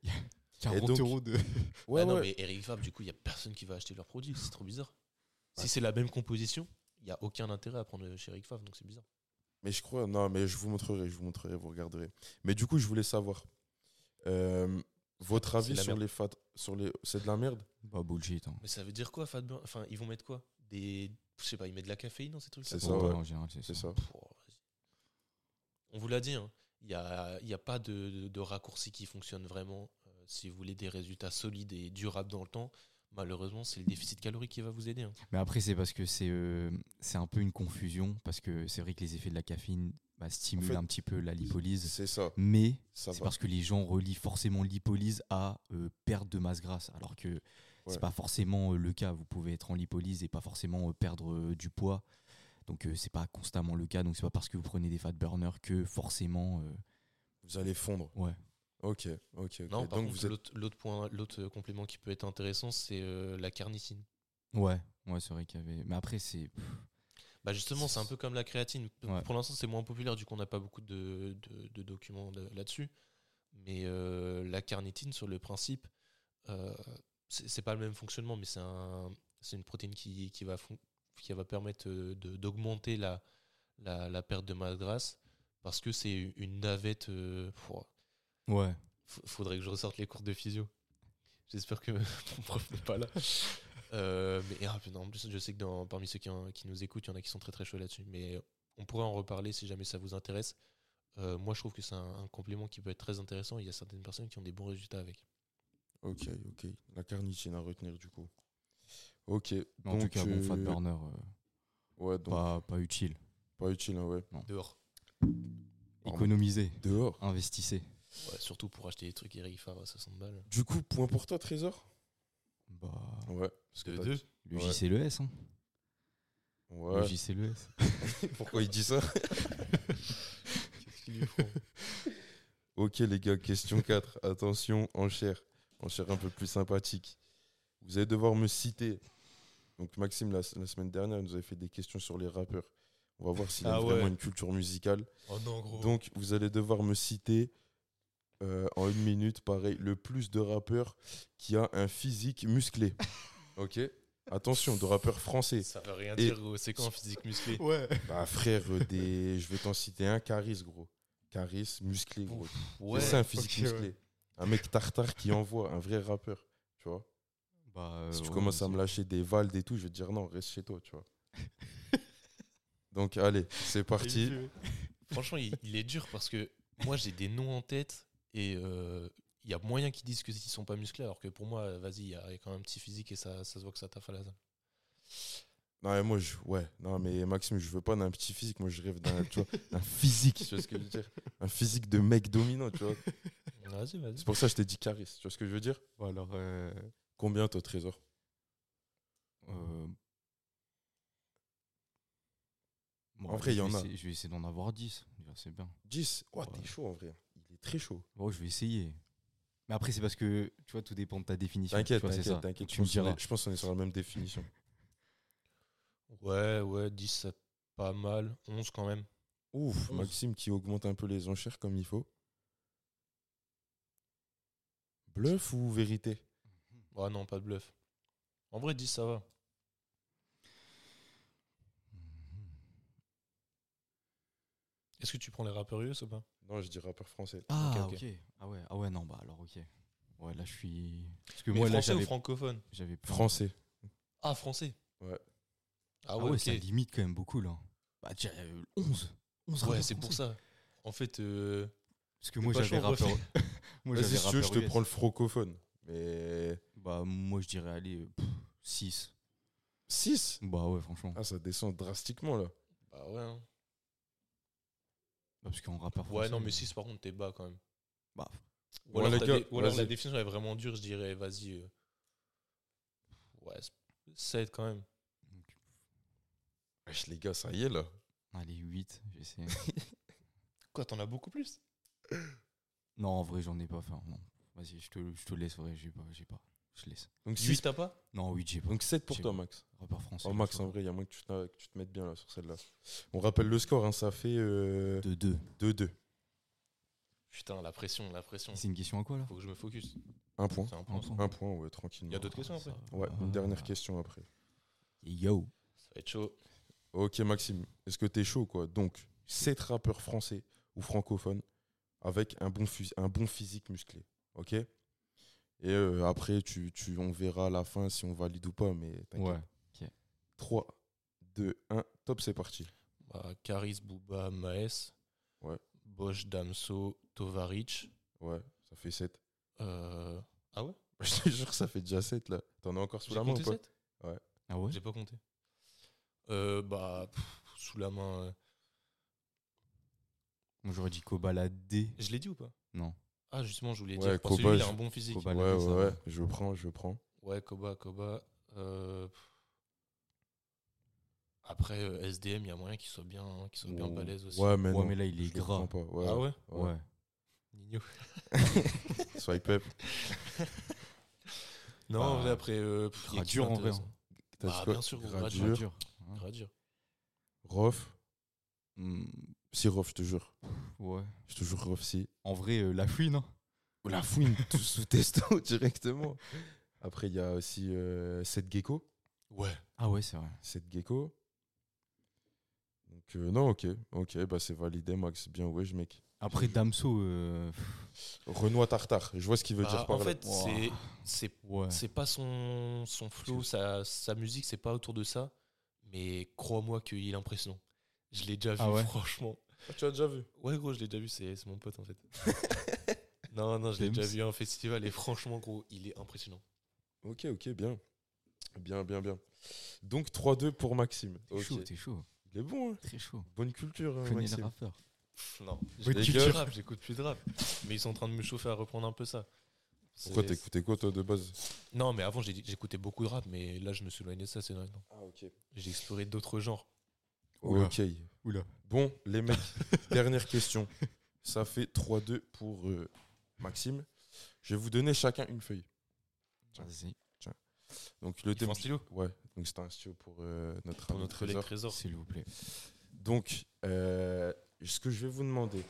40
donc-
euros de.
Ouais,
ah non,
ouais.
mais Eric Fabre, du coup, il y a personne qui va acheter leurs produits. C'est trop bizarre.
Ouais.
Si c'est la même composition, il y a aucun intérêt à prendre chez Eric Favre, donc c'est bizarre.
Mais je crois, non, mais je vous montrerai, je vous montrerai, vous regarderez. Mais du coup, je voulais savoir euh, votre avis sur
merde.
les fat, sur les, c'est de la merde?
Bah, bullshit. Hein.
Mais ça veut dire quoi, Fat Enfin, ils vont mettre quoi? Des. Je sais pas, ils mettent de la caféine dans ces trucs
C'est ça, ouais.
En général, c'est
ça.
On vous l'a dit, hein, il n'y a, il y a pas de, de, de raccourci qui fonctionne vraiment. Euh, si vous voulez des résultats solides et durables dans le temps, malheureusement, c'est le déficit calorique qui va vous aider. hein.
Mais après, c'est parce que c'est euh, c'est un peu une confusion. Parce que c'est vrai que les effets de la caféine bah, stimulent
En fait,
un petit peu la lipolyse.
C'est ça.
Mais c'est parce que les gens relient forcément lipolyse à euh, perte de masse grasse. Alors que
Ouais.
c'est pas forcément euh, le cas. Vous pouvez être en lipolyse et pas forcément euh, perdre euh, du poids. Donc euh, c'est pas constamment le cas. Donc c'est pas parce que vous prenez des fat burners que forcément. euh,
Vous allez fondre.
ouais.
Ok, ok.
Non, par
Donc
contre,
vous êtes.
l'autre l'autre point, l'autre complément qui peut être intéressant, c'est euh, la carnicine.
Ouais, ouais, c'est vrai qu'il y avait. Mais après, c'est.
Bah justement, c'est un peu comme la créatine.
Ouais.
Pour l'instant, c'est moins populaire, du coup, on n'a pas beaucoup de, de- de documents de- là-dessus. Mais euh, la carnitine, sur le principe, euh, c'est pas le même fonctionnement, mais c'est un, c'est une protéine qui, qui va, qui va permettre euh, d'augmenter la, la, la perte de masse grasse parce que c'est une navette. euh,
Ouais.
Faudrait que je ressorte les cours de physio. J'espère que mon prof n'est pas là. Euh, mais ah, en plus, je sais que dans- parmi ceux qui, en- qui nous écoutent, il y en a qui sont très très chauds là-dessus. Mais on pourrait en reparler si jamais ça vous intéresse. Euh, moi, je trouve que c'est un, un complément qui peut être très intéressant. Il y a certaines personnes qui ont des bons résultats avec.
Ok, ok. La carnitine à retenir du coup. Ok.
Mais en
donc,
tout cas, bon, fat
euh,
burner, euh,
Ouais, donc
pas, pas utile.
pas utile, hein, ouais.
Dehors.
Économisez,
Dehors.
investissez.
Ouais, surtout pour acheter des trucs Eric Favre à 60 balles.
Du coup, point pour toi, Trésor?
Bah,
Ouais. Parce que t'as
deux.
le
Ouais.
JCLES, hein. Le
Ouais.
JCLES.
Pourquoi il dit ça?
Qu'est-ce qu'il lui prend?
Ok les gars, question 4. Attention, enchère. Enchère un peu plus sympathique. Vous allez devoir me citer. Donc Maxime, la, la semaine dernière, nous avait fait des questions sur les rappeurs. On va voir s'il a
Ah
vraiment
ouais.
une culture musicale.
Oh non, gros.
Donc vous allez devoir me citer euh, en une minute, pareil, le plus de rappeurs qui a un physique musclé. Ok? Attention, de rappeurs français.
ça veut rien
Et-
dire, gros. C'est quoi un physique musclé?
Ouais.
Bah frère, euh, des... je vais t'en citer un, Caris, gros. Caris, musclé, gros.
Ouais.
c'est ça un physique
ouais.
musclé. Un mec tartare qui envoie, un vrai rappeur, tu vois.
Bah, euh,
si tu commences à me lâcher des valdes et tout, je vais te dire non, reste chez toi, tu vois. Donc allez, c'est parti.
Franchement, il, il est dur parce que moi, j'ai des noms en tête et euh, il y a moyen qu'ils disent qu'ils sont pas musclés, alors que pour moi, vas-y, il y, a il y a quand même un petit physique et ça, ça se voit que ça taffe à la salle.
Non, mais moi, je, ouais, non, mais Maxime, je veux pas d'un petit physique, moi je rêve d'un, physique, tu vois ce que je veux dire? Un physique de mec dominant, tu vois?
Vas-y, vas-y.
C'est pour ça que je t'ai dit Caris, tu vois ce que je veux dire?
Bon, alors, euh,
Combien toi, Trésor?
Euh, bon,
En vrai, il y
je
en
vais
a.
essayer- je vais essayer d'en avoir 10. déjà, C'est bien.
10 Ouais,
Ouais.
t'es chaud en vrai. Il est très chaud.
Bon, je vais essayer. Mais après, c'est parce que, tu vois, tout dépend de ta définition.
T'inquiète,
tu vois, c'est
t'inquiète,
ça.
t'inquiète.
Tu
Je
me
pense qu'on
diras.
est- je pense qu'on est sur la même définition.
Ouais, ouais, 10, c'est pas mal. 11 quand même.
Ouf. Maxime qui augmente un peu les enchères comme il faut. Bluff ou vérité?
Ouais, non, pas de bluff. En vrai, 10, ça va. Est-ce que tu prends les rappeurs US ou pas?
Non, je dis rappeur français.
Ah,
ok.
Ah ouais, ah ouais, non, bah alors, ok. Ouais, là, je suis. Parce que
Mais
moi, là,
français ou francophone?
j'avais pas-
Français.
Ah, français
Ouais.
Ah
Ah
ouais,
ouais, ça limite quand même beaucoup, là. Bah, déjà, euh, 11. 11
Ouais, c'est pour ça. En fait, euh,
Parce que moi, j'avais rappeur. moi,
Vas-y,
j'avais
si tu veux, je te prends le francophone. Mais.
Bah, moi, je dirais, allez, 6.
6
Bah ouais, franchement.
Ah, ça descend drastiquement là.
bah ouais. hein.
Bah, parce qu'en rappeur
Ouais,
français,
non, mais
euh,
6 par contre, t'es bas quand même.
Bah,
Ou
Ouais,
alors,
les
t'as
gars,
des- ou alors la définition est vraiment dure, je dirais, vas-y. euh, Ouais, 7 quand même.
Wesh, les gars, ça y est là.
allez, 8, j'essaie.
Quoi, t'en as beaucoup plus?
Non, en vrai, j'en ai pas. Non. Vas-y, je te, je te laisse, vrai, j'ai pas, j'ai pas. Je laisse.
Donc
8
6.
t'as pas?
Non, 8, j'ai pas.
Donc 7 pour toi,
pas.
Max.
Rappeur français.
Oh, Max, en vrai, il y a moins que tu, te- que tu te mettes bien là sur celle-là. On rappelle le score, hein, ça fait euh,
De 2.
2-2.
Putain, la pression, la pression.
C'est une question à quoi, là?
Faut que je me focus.
Un point.
C'est un point.
Un
ça.
point.
Un point, ouais, tranquillement.
Il y a d'autres questions après?
Ça
Ouais, une dernière question après.
Yo.
Ça va être chaud.
Ok, Maxime, est-ce que t'es chaud, quoi? Donc, 7 rappeurs français ou francophones avec un bon, un bon physique musclé. Ok Et euh, après, tu, tu, on verra à la fin si on valide ou pas, mais t'inquiète.
Ouais.
3, 2, 1, top, c'est parti.
Bah, Karis, Bouba, Maes.
Ouais.
Bosch, Damso, Tovaric.
Ouais, ça fait 7.
Euh... Ah ouais?
Je te jure, ça fait déjà 7 là. T'en as encore sous la main ou pas?
7
Ah ouais?
J'ai pas compté. Euh, bah, pff, sous la main. euh,
j'aurais dit Kobala D.
Je l'ai dit ou pas?
Non.
Ah, justement, je voulais
Ouais,
dire. Parce que
Koba,
lui, il a un bon physique.
Koba,
Ouais, ouais, ouais, je prends, je prends.
Ouais, Koba, Koba. Euh. Après, euh, SDM, il y a moyen qu'il soit bien, qu'il soit bien balèze aussi.
Ouais, mais
Ouais,
non.
mais là, il est gras.
pas. Ouais,
Ah ouais?
Ouais.
Nino.
Swipe up.
Non,
Bah,
en vrai, après. Euh, pff,
Gradure, en vrai,
Bah,
quoi
bien sûr, gros,
Gradure.
Gradure.
Dur. Hein.
Gradure.
Rof?
Hmm,
Si, Rof, je te jure.
Ouais.
Je te jure, Rof, si.
En vrai, euh, la fouine, hein.
la fouine tout sous testo directement. Après, il y a aussi euh, Seth Gecko.
Ouais.
Ah ouais, c'est vrai.
Seth Gecko. Donc, euh, non, ok. Ok, bah c'est validé, Max. Bien, ouais, mec.
Après Damso, euh,
Renoir Tartare. Je vois ce qu'il veut
Bah,
dire par
en
là.
fait,
Wow.
c'est c'est
ouais.
c'est pas son son flow, sa, sa musique, c'est pas autour de ça. Mais crois-moi qu'il est impressionnant. Je l'ai déjà vu,
Ah ouais
franchement.
Ah, tu as déjà vu
Ouais, gros, je l'ai déjà vu, c'est c'est mon pote en fait. non, non, je l'ai
James.
déjà vu à un festival et franchement, gros, il est impressionnant.
Ok, ok, bien. Bien, bien, bien. Donc 3-2 pour Maxime.
T'es
Ok.
chaud, t'es chaud.
Il est bon, hein.
Très chaud.
Bonne culture, hein,
le
Maxime.
rappeur.
Pff, Non, plus de
kiffes.
rap, j'écoute plus de rap. Mais ils sont en train de me chauffer à reprendre un peu ça.
Pourquoi
C'est-
t'écoutais quoi, toi, de base?
Non, mais avant, j'ai- j'écoutais beaucoup de rap, mais là, je me suis éloigné de ça ces derniers temps.
Ah, ok.
J'ai exploré d'autres genres.
Oula.
Ok.
Oula.
Bon, les mecs, dernière question. Ça fait 3-2 pour euh, Maxime. Je vais vous donner chacun une feuille.
Vas-y.
Donc le thème.
un stylo?
Ouais, donc c'est un stylo pour euh, notre
pour notre collègue
Trésor.
Trésor.
S'il vous plaît.
Donc, euh, ce que je vais vous demander,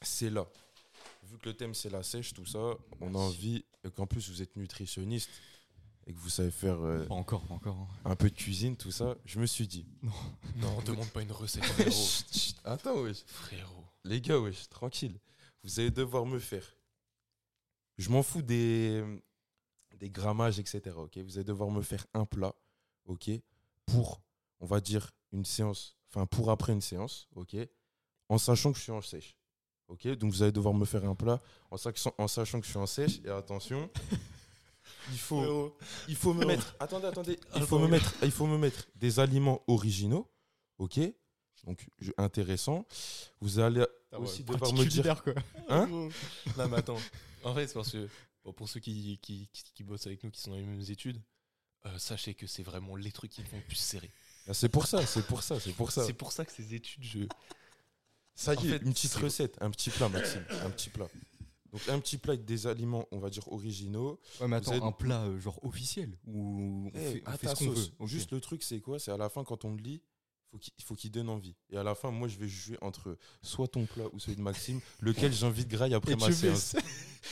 c'est là. Vu que le thème c'est la sèche, tout ça, on a envie, et qu'en plus vous êtes nutritionniste et que vous savez faire euh,
Pas encore, pas encore. hein.
un peu de cuisine, tout ça, je me suis dit.
Non, demande pas une recette, frérot.
Chut, chut, Attends, wesh.
frérot.
Les gars, wesh, tranquille. Vous allez devoir me faire. Je m'en fous des, des grammages, etc. Ok, vous allez devoir me faire un plat, ok, pour, on va dire, une séance, enfin pour après une séance, ok, en sachant que je suis en sèche. Ok, donc vous allez devoir me faire un plat en sachant, en sachant que je suis en sèche. Et attention, il faut, il faut me mettre. Attendez, attendez. Il faut me mettre, il faut me mettre des aliments originaux, ok. Donc intéressant. Vous allez
Ah ouais,
aussi devoir me dire.
quoi.
Hein
Non, mais attends. En fait, c'est parce que bon, pour ceux qui, qui, qui, qui bossent avec nous, qui sont dans les mêmes études, euh, sachez que c'est vraiment les trucs qui me font le plus serrer.
Ah, C'est pour ça, c'est pour ça, c'est pour ça.
C'est pour ça que ces études, je.
Ça y
en
est,
fait,
une petite recette, un petit plat, Maxime, un petit plat. Donc un petit plat avec des aliments, on va dire originaux.
Ouais, mais attends,
avez-
un plat euh, genre officiel où on
Eh,
fait, on fait ce qu'on veut.
Juste le truc, c'est quoi? C'est à la fin, quand on le lit, faut qu'il faut qu'il donne envie. Et à la fin, moi, je vais jouer entre soit ton plat ou celui de Maxime, lequel j'invite graille après
Et
ma
tu
séance.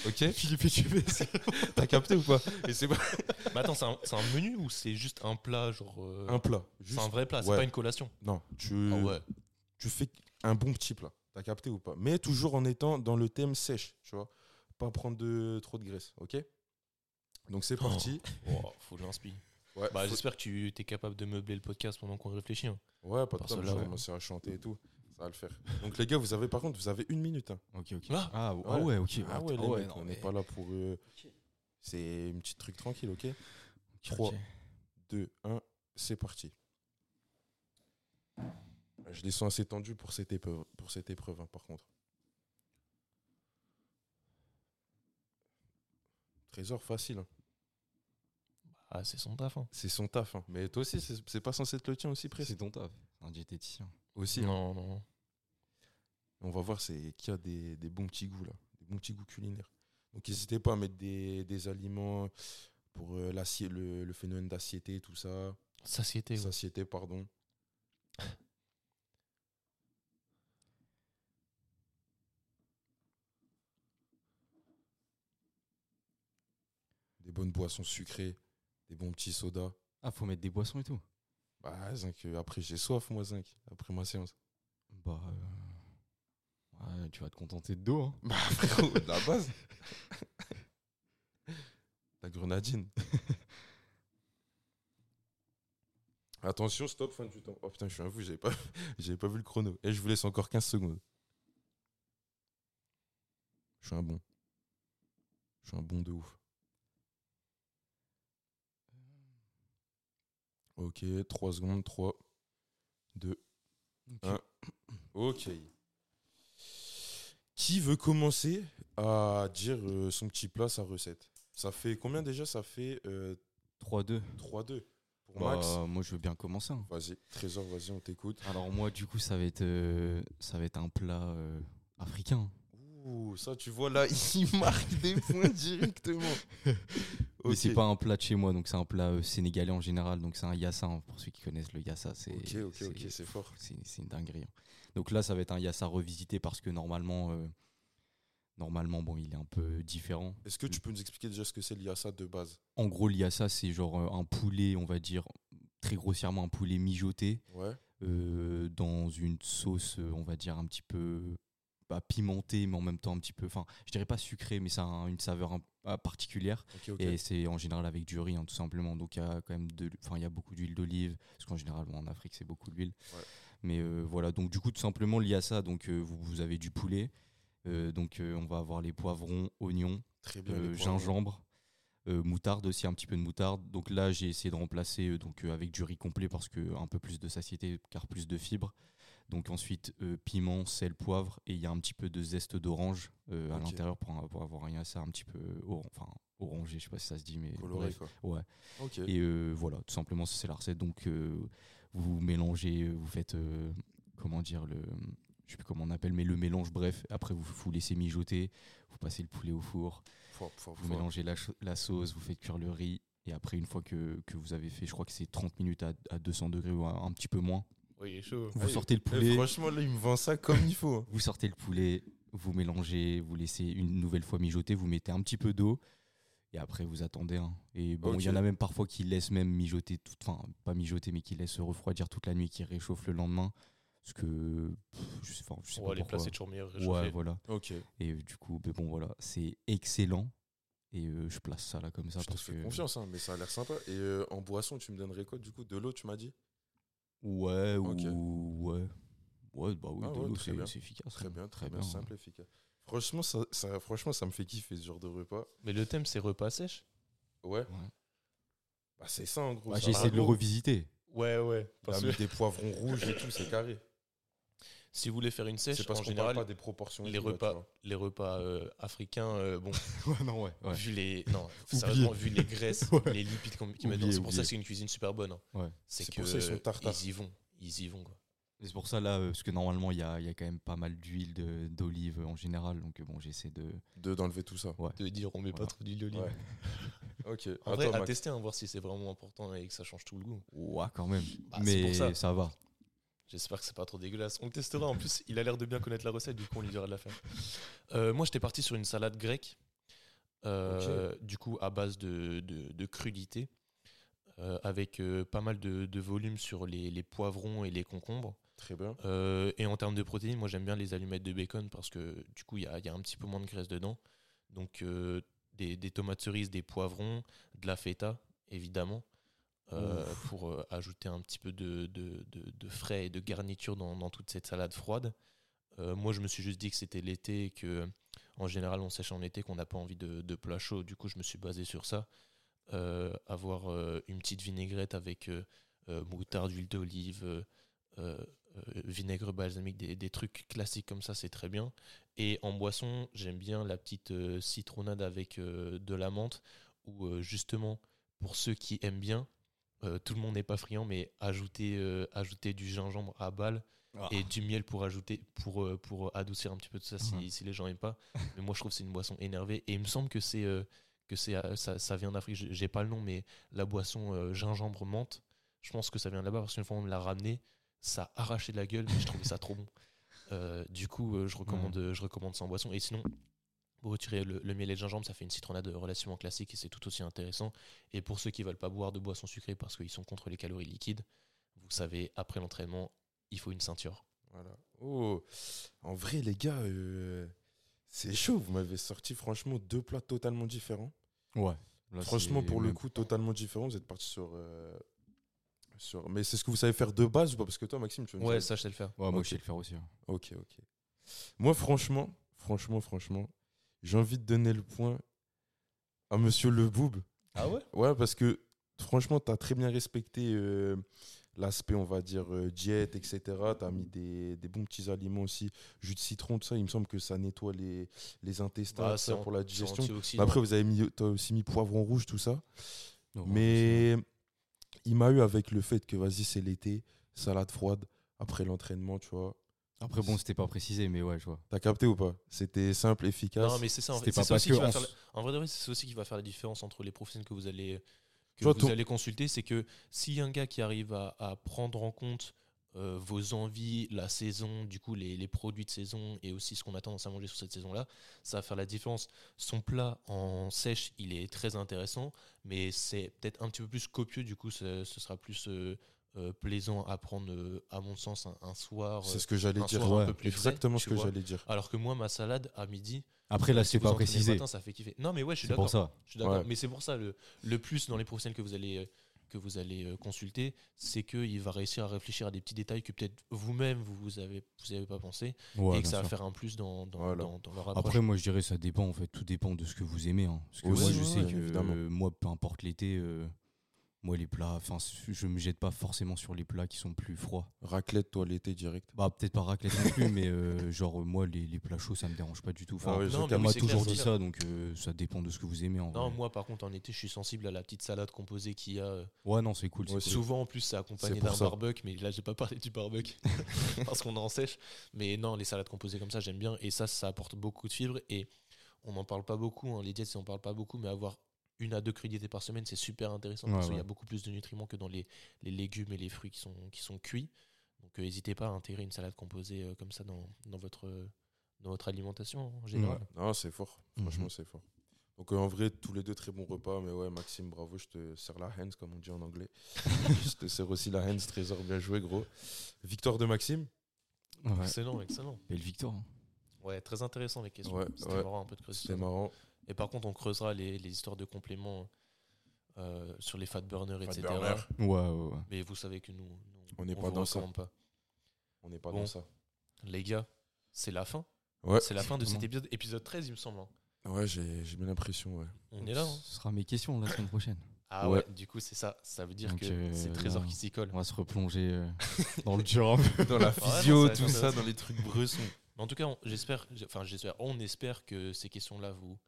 Ok
Philippe et tu.
T'as capté ou pas? Et c'est pas
Mais attends, c'est un, menu ou c'est juste un plat genre. euh,
un plat.
C'est un vrai plat, c'est
ouais.
pas une collation?
Non, tu,
Ah ouais.
tu fais un bon petit plat. T'as capté ou pas Mais toujours en étant dans le thème sèche, tu vois. Pas prendre de, trop de graisse, ok? Donc c'est parti.
Oh, faut que j'inspire.
Ouais,
Bah,
faut-
j'espère que tu es capable de meubler le podcast pendant qu'on réfléchit. hein.
ouais, pas de problème, je vais commencer à chanter et tout. Ça va le faire. Donc les gars, vous avez par contre, vous avez une minute. hein.
Ok, ok.
Ah.
Ah,
Ouais.
ah ouais, ok.
Ah ouais, les
ouais,
mecs,
non,
on n'est
mais-
pas là pour... euh, C'est une petite truc tranquille, ok?
Ok,
3,
ok.
2, 1, c'est parti. Je les sens assez tendus pour cette épreuve, pour cette épreuve hein, par contre. Trésor facile. hein.
Ah, c'est son taf. hein.
C'est son taf. hein. Mais toi aussi, c'est c'est pas censé être le tien aussi, précis.
C'est ton taf. Un diététicien.
Aussi. hein.
Non, non.
On va voir c'est qui a des, des bons petits goûts là, des bons petits goûts culinaires. Donc n'hésitez pas à mettre des, des aliments pour euh, le, le phénomène d'assiété, tout ça.
Satiété. ouais.
Satiété, pardon. Des bonnes boissons sucrées, des bons petits sodas.
Ah, faut mettre des boissons et tout.
Bah, zinc, euh, après j'ai soif, moi, zinc, après ma séance.
Bah. euh, Ouais, tu vas te contenter de dos, hein.
Bah, frérot, de la base. la grenadine. Attention, stop, fin du temps. Oh putain, je suis un fou, j'avais pas, j'avais pas vu le chrono. Et je vous laisse encore 15 secondes. Je suis un bon. Je suis un bon de ouf. Ok, 3 secondes, 3, 2, Un. Ok. Qui veut commencer à dire euh, son petit plat, sa recette? Ça fait combien déjà? Ça fait euh,
3-2.
3-2 pour
Bah,
Max?
moi, je veux bien commencer. hein.
Vas-y, Trésor, vas-y, on t'écoute.
Alors, moi, du coup, ça va être, euh, ça va être un plat africain.
Ouh, ça, tu vois là, il marque des points directement.
Mais c'est pas un plat de chez moi, donc c'est un plat euh, sénégalais en général. Donc c'est un yassa, hein, pour ceux qui connaissent le yassa. C'est,
Ok, ok, ok, c'est fort.
C'est, c'est une dinguerie. hein. Donc là, ça va être un yassa revisité parce que normalement, euh, Normalement, bon, il est un peu différent.
Est-ce que tu peux nous expliquer déjà ce que c'est l'IASA de base?
En gros, l'IASA, c'est genre euh, un poulet, on va dire, très grossièrement, un poulet mijoté
Ouais.
dans une sauce, on va dire, un petit peu pas pimentée, mais en même temps un petit peu, enfin, je dirais pas sucrée, mais ça a un- une saveur un- particulière. Et c'est en général avec du riz, hein, tout simplement. Donc il y a quand même de, enfin il y a beaucoup d'huile d'olive, parce qu'en général bon, en Afrique c'est beaucoup d'huile.
Ouais.
Mais euh, voilà, donc du coup tout simplement lié à ça, donc euh, vous, vous avez du poulet, euh, donc on va avoir les poivrons, oignons,
Très bien. poivrons.
gingembre, euh, moutarde aussi un petit peu de moutarde. Donc là j'ai essayé de remplacer euh, donc euh, avec du riz complet parce que un peu plus de satiété car plus de fibres. Donc ensuite euh, piment, sel, poivre et il y a un petit peu de zeste d'orange euh, à l'intérieur pour, pour avoir un ça un petit peu or- enfin orangé, je sais pas si ça se dit mais
Coloré,
bref.
quoi.
Ouais. Et euh, voilà, tout simplement, c'est la recette. Donc, vous mélangez, vous faites, comment dire, le, je sais plus comment on appelle, mais le mélange, bref. Après, vous vous laissez mijoter, vous passez le poulet au four, vous mélangez la, sauce, vous faites cuire le riz. Et après, une fois que, que vous avez fait, je crois que c'est 30 minutes à, à 200 degrés ou un petit peu moins,
Oui, il est chaud.
vous
Allez.
sortez le
Eh,
poulet,
franchement, là, il me vend ça comme il faut.
vous sortez le poulet, vous mélangez, vous laissez une nouvelle fois mijoter, vous mettez un petit peu d'eau et après vous attendez. hein. Et bon, il y en a même parfois qui laissent même mijoter, tout, enfin pas mijoter, mais qui laissent refroidir toute la nuit, qui réchauffent le lendemain. Parce que pff, je sais, enfin, je sais
Ouais,
pas
les c'est toujours meilleur
Ouais, voilà.
Ok.
Et euh, du coup, ben bon voilà, c'est excellent. Et euh, je place ça là comme ça
Je te fais
que
confiance, hein, mais ça a l'air sympa. Et euh, en boisson, tu me donnerais quoi du coup? De l'eau, tu m'as dit?
Ouais, ou ouais, ouais, bah oui,
Ah
de
ouais,
l'eau,
très
c'est
bien.
efficace.
Très
hein.
bien, très, bien,
hein.
simple, efficace. Franchement ça, ça- franchement, ça me fait kiffer ce genre de repas.
Mais le thème, c'est repas sèche.
Ouais.
Ouais.
Bah, c'est ça en gros.
Bah, J'ai essayé de le revisiter.
Ouais, ouais. Parce que
des poivrons rouges et tout, c'est carré.
Si vous voulez faire une sèche,
C'est parce
en général,
parle pas des proportions.
les
là,
repas, les repas euh, africains, euh, bon,
ouais, non, ouais. ouais.
vu les, non, sérieusement, vu les graisses,
Ouais.
les lipides qu'on- qu'ils mettent c'est pour ça que c'est une cuisine super bonne. hein.
Ouais.
C'est que
pour ça, ils sont tartares.
ils y vont, ils y vont quoi.
C'est pour ça là, euh, parce que normalement il y a, il y a quand même pas mal d'huile d'olive en général, donc bon j'essaie de.
De d'enlever tout ça.
De dire on met pas trop d'huile d'olive.
Ouais. Ok.
En vrai, à
Max.
tester, hein, voir si c'est vraiment important et que ça change tout le goût.
Ouais, quand même.
Bah, c'est
Mais
pour ça.
ça. va.
J'espère que c'est pas trop dégueulasse. On le testera. En plus, il a l'air de bien connaître la recette, du coup, on lui dira de la faire. Euh, moi, j'étais parti sur une salade grecque, euh, du coup, à base de, de, de crudité, euh, avec pas mal de, de volume sur les, les poivrons et les concombres.
Très bien.
Et en termes de protéines, moi, j'aime bien les allumettes de bacon parce que, du coup, il y a, y a un petit peu moins de graisse dedans. Donc, des, des tomates cerises, des poivrons, de la feta, évidemment. Euh, pour euh, ajouter un petit peu de, de, frais et de garniture dans, toute cette salade froide. Euh, moi, je me suis juste dit que c'était l'été et que, en général, on sèche en été, qu'on n'a pas envie de, de plats chauds. Du coup, je me suis basé sur ça. Avoir une petite vinaigrette avec moutarde, huile d'olive, vinaigre balsamique, des, des trucs classiques comme ça, c'est très bien. Et en boisson, j'aime bien la petite citronnade avec de la menthe, où justement, pour ceux qui aiment bien, euh, tout le monde n'est pas friand, mais ajouter, euh, ajouter du gingembre à balle et du miel pour ajouter pour, euh, pour adoucir un petit peu tout ça si, les gens n'aiment pas. Mais moi, je trouve que c'est une boisson énervée. Et il me semble que c'est que c'est ça, ça vient d'Afrique. J'ai pas le nom, mais la boisson gingembre menthe, je pense que ça vient de là-bas parce qu'une fois on me l'a ramené, ça a arraché de la gueule, mais je trouvais ça trop bon. Du coup, je recommande, je recommande ça en boisson. Et sinon, pour retirer le, le miel et le gingembre, ça fait une citronnade relativement classique et c'est tout aussi intéressant. Et pour ceux qui veulent pas boire de boissons sucrées parce qu'ils sont contre les calories liquides, vous savez, après l'entraînement, il faut une ceinture.
Voilà. Oh, en vrai, les gars, euh, c'est chaud. Vous m'avez sorti, franchement, deux plats totalement différents.
Ouais. Là,
franchement, pour le coup, totalement différents. Vous êtes parti sur. euh, sur... Mais c'est ce que vous savez faire de base ou pas? Parce que toi, Maxime, tu veux
Ouais, ça je sais le faire.
Ouais, moi je sais le faire aussi. hein.
Ok, ok. Moi, franchement, franchement, franchement, j'ai envie de donner le point à Monsieur Le Boub.
Ah ouais?
Ouais, parce que franchement, tu as très bien respecté euh, l'aspect, on va dire, euh, diète, etc. Tu as mis des, des bons petits aliments aussi. Jus de citron, tout ça, il me semble que ça nettoie les, les intestins
Bah,
ça, pour la digestion. après, vous avez mis, as aussi mis poivron rouge, tout ça.
Non,
Mais il m'a eu avec le fait que, vas-y, c'est l'été, salade froide, après l'entraînement, tu vois.
Après, bon, c'était pas précisé, mais ouais, je vois.
T'as capté ou pas? C'était simple, efficace.
Non, mais c'est ça. En, fait,
pas
c'est ça aussi
que
qui va faire la- en vrai, de vrai, c'est aussi qui va faire la différence entre les professionnels que vous allez, que
vois,
vous
ton-
allez consulter. C'est que s'il y a un gars qui arrive à, à prendre en compte euh, vos envies, la saison, du coup les, les produits de saison et aussi ce qu'on a tendance à manger sur cette saison-là, ça va faire la différence. Son plat en sèche, il est très intéressant, mais c'est peut-être un petit peu plus copieux, du coup ce, ce sera plus euh, euh, plaisant à prendre, euh, à mon sens, un, un soir.
C'est
euh,
ce que j'allais dire.
un
ouais.
peu plus
Exactement ce que j'allais dire.
Alors que moi, ma salade à midi,
Après, là,
si
c'est pas précisé.
matin, ça fait kiffer. Non, mais ouais, je suis
C'est pour
d'accord.
ça.
Je suis d'accord.
Ouais.
Mais c'est pour ça, le, le plus dans les professionnels que vous allez, euh, que vous allez euh, consulter, c'est qu'il va réussir à réfléchir à des petits détails que peut-être vous-même, vous vous avez, vous avez pas pensé,
Ouais,
et que ça va
sûr.
faire un plus dans, dans,
Voilà.
dans, dans leur approche.
Après, moi, je dirais ça dépend, en fait. Tout dépend de ce que vous aimez. hein. Parce que
Aussi,
moi, je
ouais,
sais
ouais,
que euh, moi, peu importe l'été, euh, moi, les plats, enfin, je me jette pas forcément sur les plats qui sont plus froids.
Raclette, toi, l'été direct.
Bah, peut-être pas raclette non plus, mais euh, genre, moi, les, les plats chauds, ça me dérange pas du tout. Enfin,
Ah ouais,
non,
on m'a toujours
clair,
dit ça, donc euh, ça dépend de ce que vous aimez. En
non,
vrai.
moi, par contre, en été, je suis sensible à la petite salade composée qu'il y a. euh,
Ouais, non, c'est cool.
Souvent, en plus, c'est accompagné d'un barbecue, mais là, j'ai pas parlé du barbecue parce qu'on est en sèche. Mais non, les salades composées comme ça, j'aime bien. Et ça, ça apporte beaucoup de fibres. Et on n'en parle pas beaucoup. hein. Les diètes, on n'en parle pas beaucoup, mais avoir une à deux crudités par semaine, c'est super intéressant
Ouais,
parce qu'il y
ouais.
a beaucoup plus de nutriments que dans les, les légumes et les fruits qui sont, qui sont cuits. Donc, euh, n'hésitez pas à intégrer une salade composée euh, comme ça dans, dans, votre, dans votre alimentation en général.
Non, c'est fort. Franchement,
Mhm.
c'est fort. Donc, euh, en vrai, tous les deux, très bons repas. Mais ouais, Maxime, bravo. Je te sers la hands, comme on dit en anglais. je te sers aussi la hands. Trésor, bien joué, gros. Victoire de Maxime.
Ouais.
Excellent, excellent.
Belle victoire. hein.
Ouais, très intéressant les questions.
Ouais,
C'était
ouais.
marrant un peu de creuser
C'était
ça.
marrant.
Et par contre, on creusera les, les histoires de compléments euh, sur les fat burners,
Fat
etc.
burner.
Ouais, ouais, ouais.
Mais vous savez que nous, nous,
On n'est pas dans ça.
pas.
On n'est pas
Bon.
dans ça.
Les gars, c'est la fin.
Ouais,
C'est la fin de cet épisode, épisode 13, il me semble. hein.
ouais j'ai j'ai bien l'impression. Ouais.
On est là. hein.
Ce sera mes questions la semaine prochaine.
Ah
Ouais.
ouais. du coup, c'est ça. Ça veut dire
Donc,
que
euh,
c'est Trésor qui s'y colle.
On va se replonger euh, dans le dur.
Dans la physio, tout ça, dans les trucs bressons.
Mais en tout cas, j'espère, enfin j'espère, on espère que ces questions-là vous,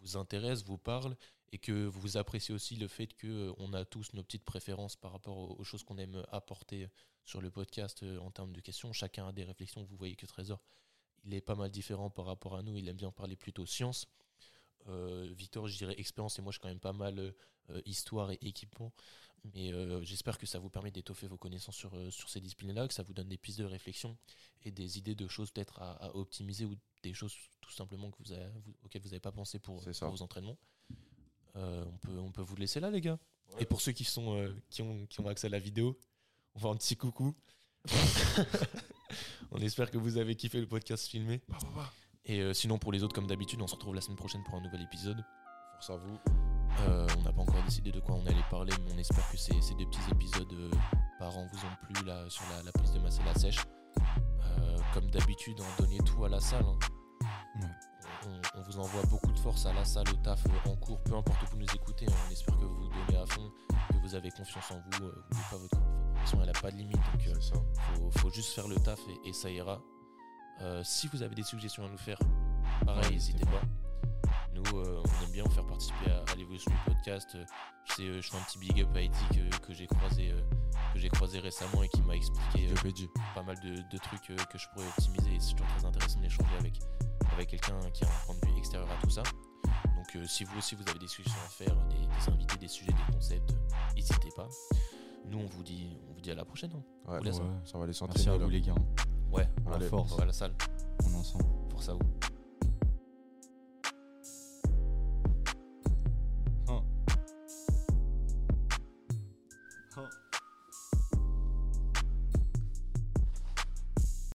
vous, intéressent, vous parlent et que vous appréciez aussi le fait qu'on a tous nos petites préférences par rapport aux, aux choses qu'on aime apporter sur le podcast euh, en termes de questions. Chacun a des réflexions. Vous voyez que Trésor, il est pas mal différent par rapport à nous. Il aime bien parler plutôt science. Euh, Victor, je dirais expérience et moi, je suis quand même pas mal euh, histoire et équipement. Mais euh, j'espère que ça vous permet d'étoffer vos connaissances sur, sur ces disciplines-là, que ça vous donne des pistes de réflexion et des idées de choses peut-être à, à optimiser ou des choses tout simplement que vous avez, vous- auxquelles vous n'avez pas pensé pour, vos entraînements. Euh, on, peut, on peut vous laisser là, les gars. Et pour ceux qui, sont, euh, qui, ont, qui ont accès à la vidéo, on va un petit coucou. on espère que vous avez kiffé le podcast filmé. Et euh, sinon, pour les autres, comme d'habitude, on se retrouve la semaine prochaine pour un nouvel épisode.
Force à vous.
Euh, on n'a pas encore décidé de quoi on allait parler, mais on espère que ces, ces deux petits épisodes euh, par an vous ont plu là, sur la, la prise de masse et la sèche. Comme d'habitude, on donnez tout à la salle. hein.
Ouais.
On, on vous envoie beaucoup de force à la salle, au taf, en cours, peu importe où vous nous écoutez. hein. On espère que vous vous donnez à fond, que vous avez confiance en vous. N'oubliez pas votre progression, elle n'a pas de limite. Donc, euh,
ça.
faut, faut juste faire le taf et, et ça ira. Euh, si vous avez des suggestions à nous faire, pareil,
Ouais,
n'hésitez pas. Nous, euh, on aime bien vous faire participer à, à l'évolution du podcast. Euh, je sais, je fais un petit big up à Eddie que, que j'ai croisé, euh, que j'ai croisé récemment et qui m'a expliqué euh, pas mal de, de trucs euh, que je pourrais optimiser. Et c'est toujours très intéressant d'échanger avec, avec quelqu'un qui a un point de vue extérieur à tout ça. Donc, euh, si vous aussi vous avez des suggestions à faire, des, des invités, des sujets, des concepts, n'hésitez pas. Nous, on vous dit, on vous dit à la prochaine. hein.
Ouais, ça va aller
Merci
s'entraîner.
à vous les gars.
Ouais,
À la force.
on va à la salle.
On est ensemble.
Force à vous.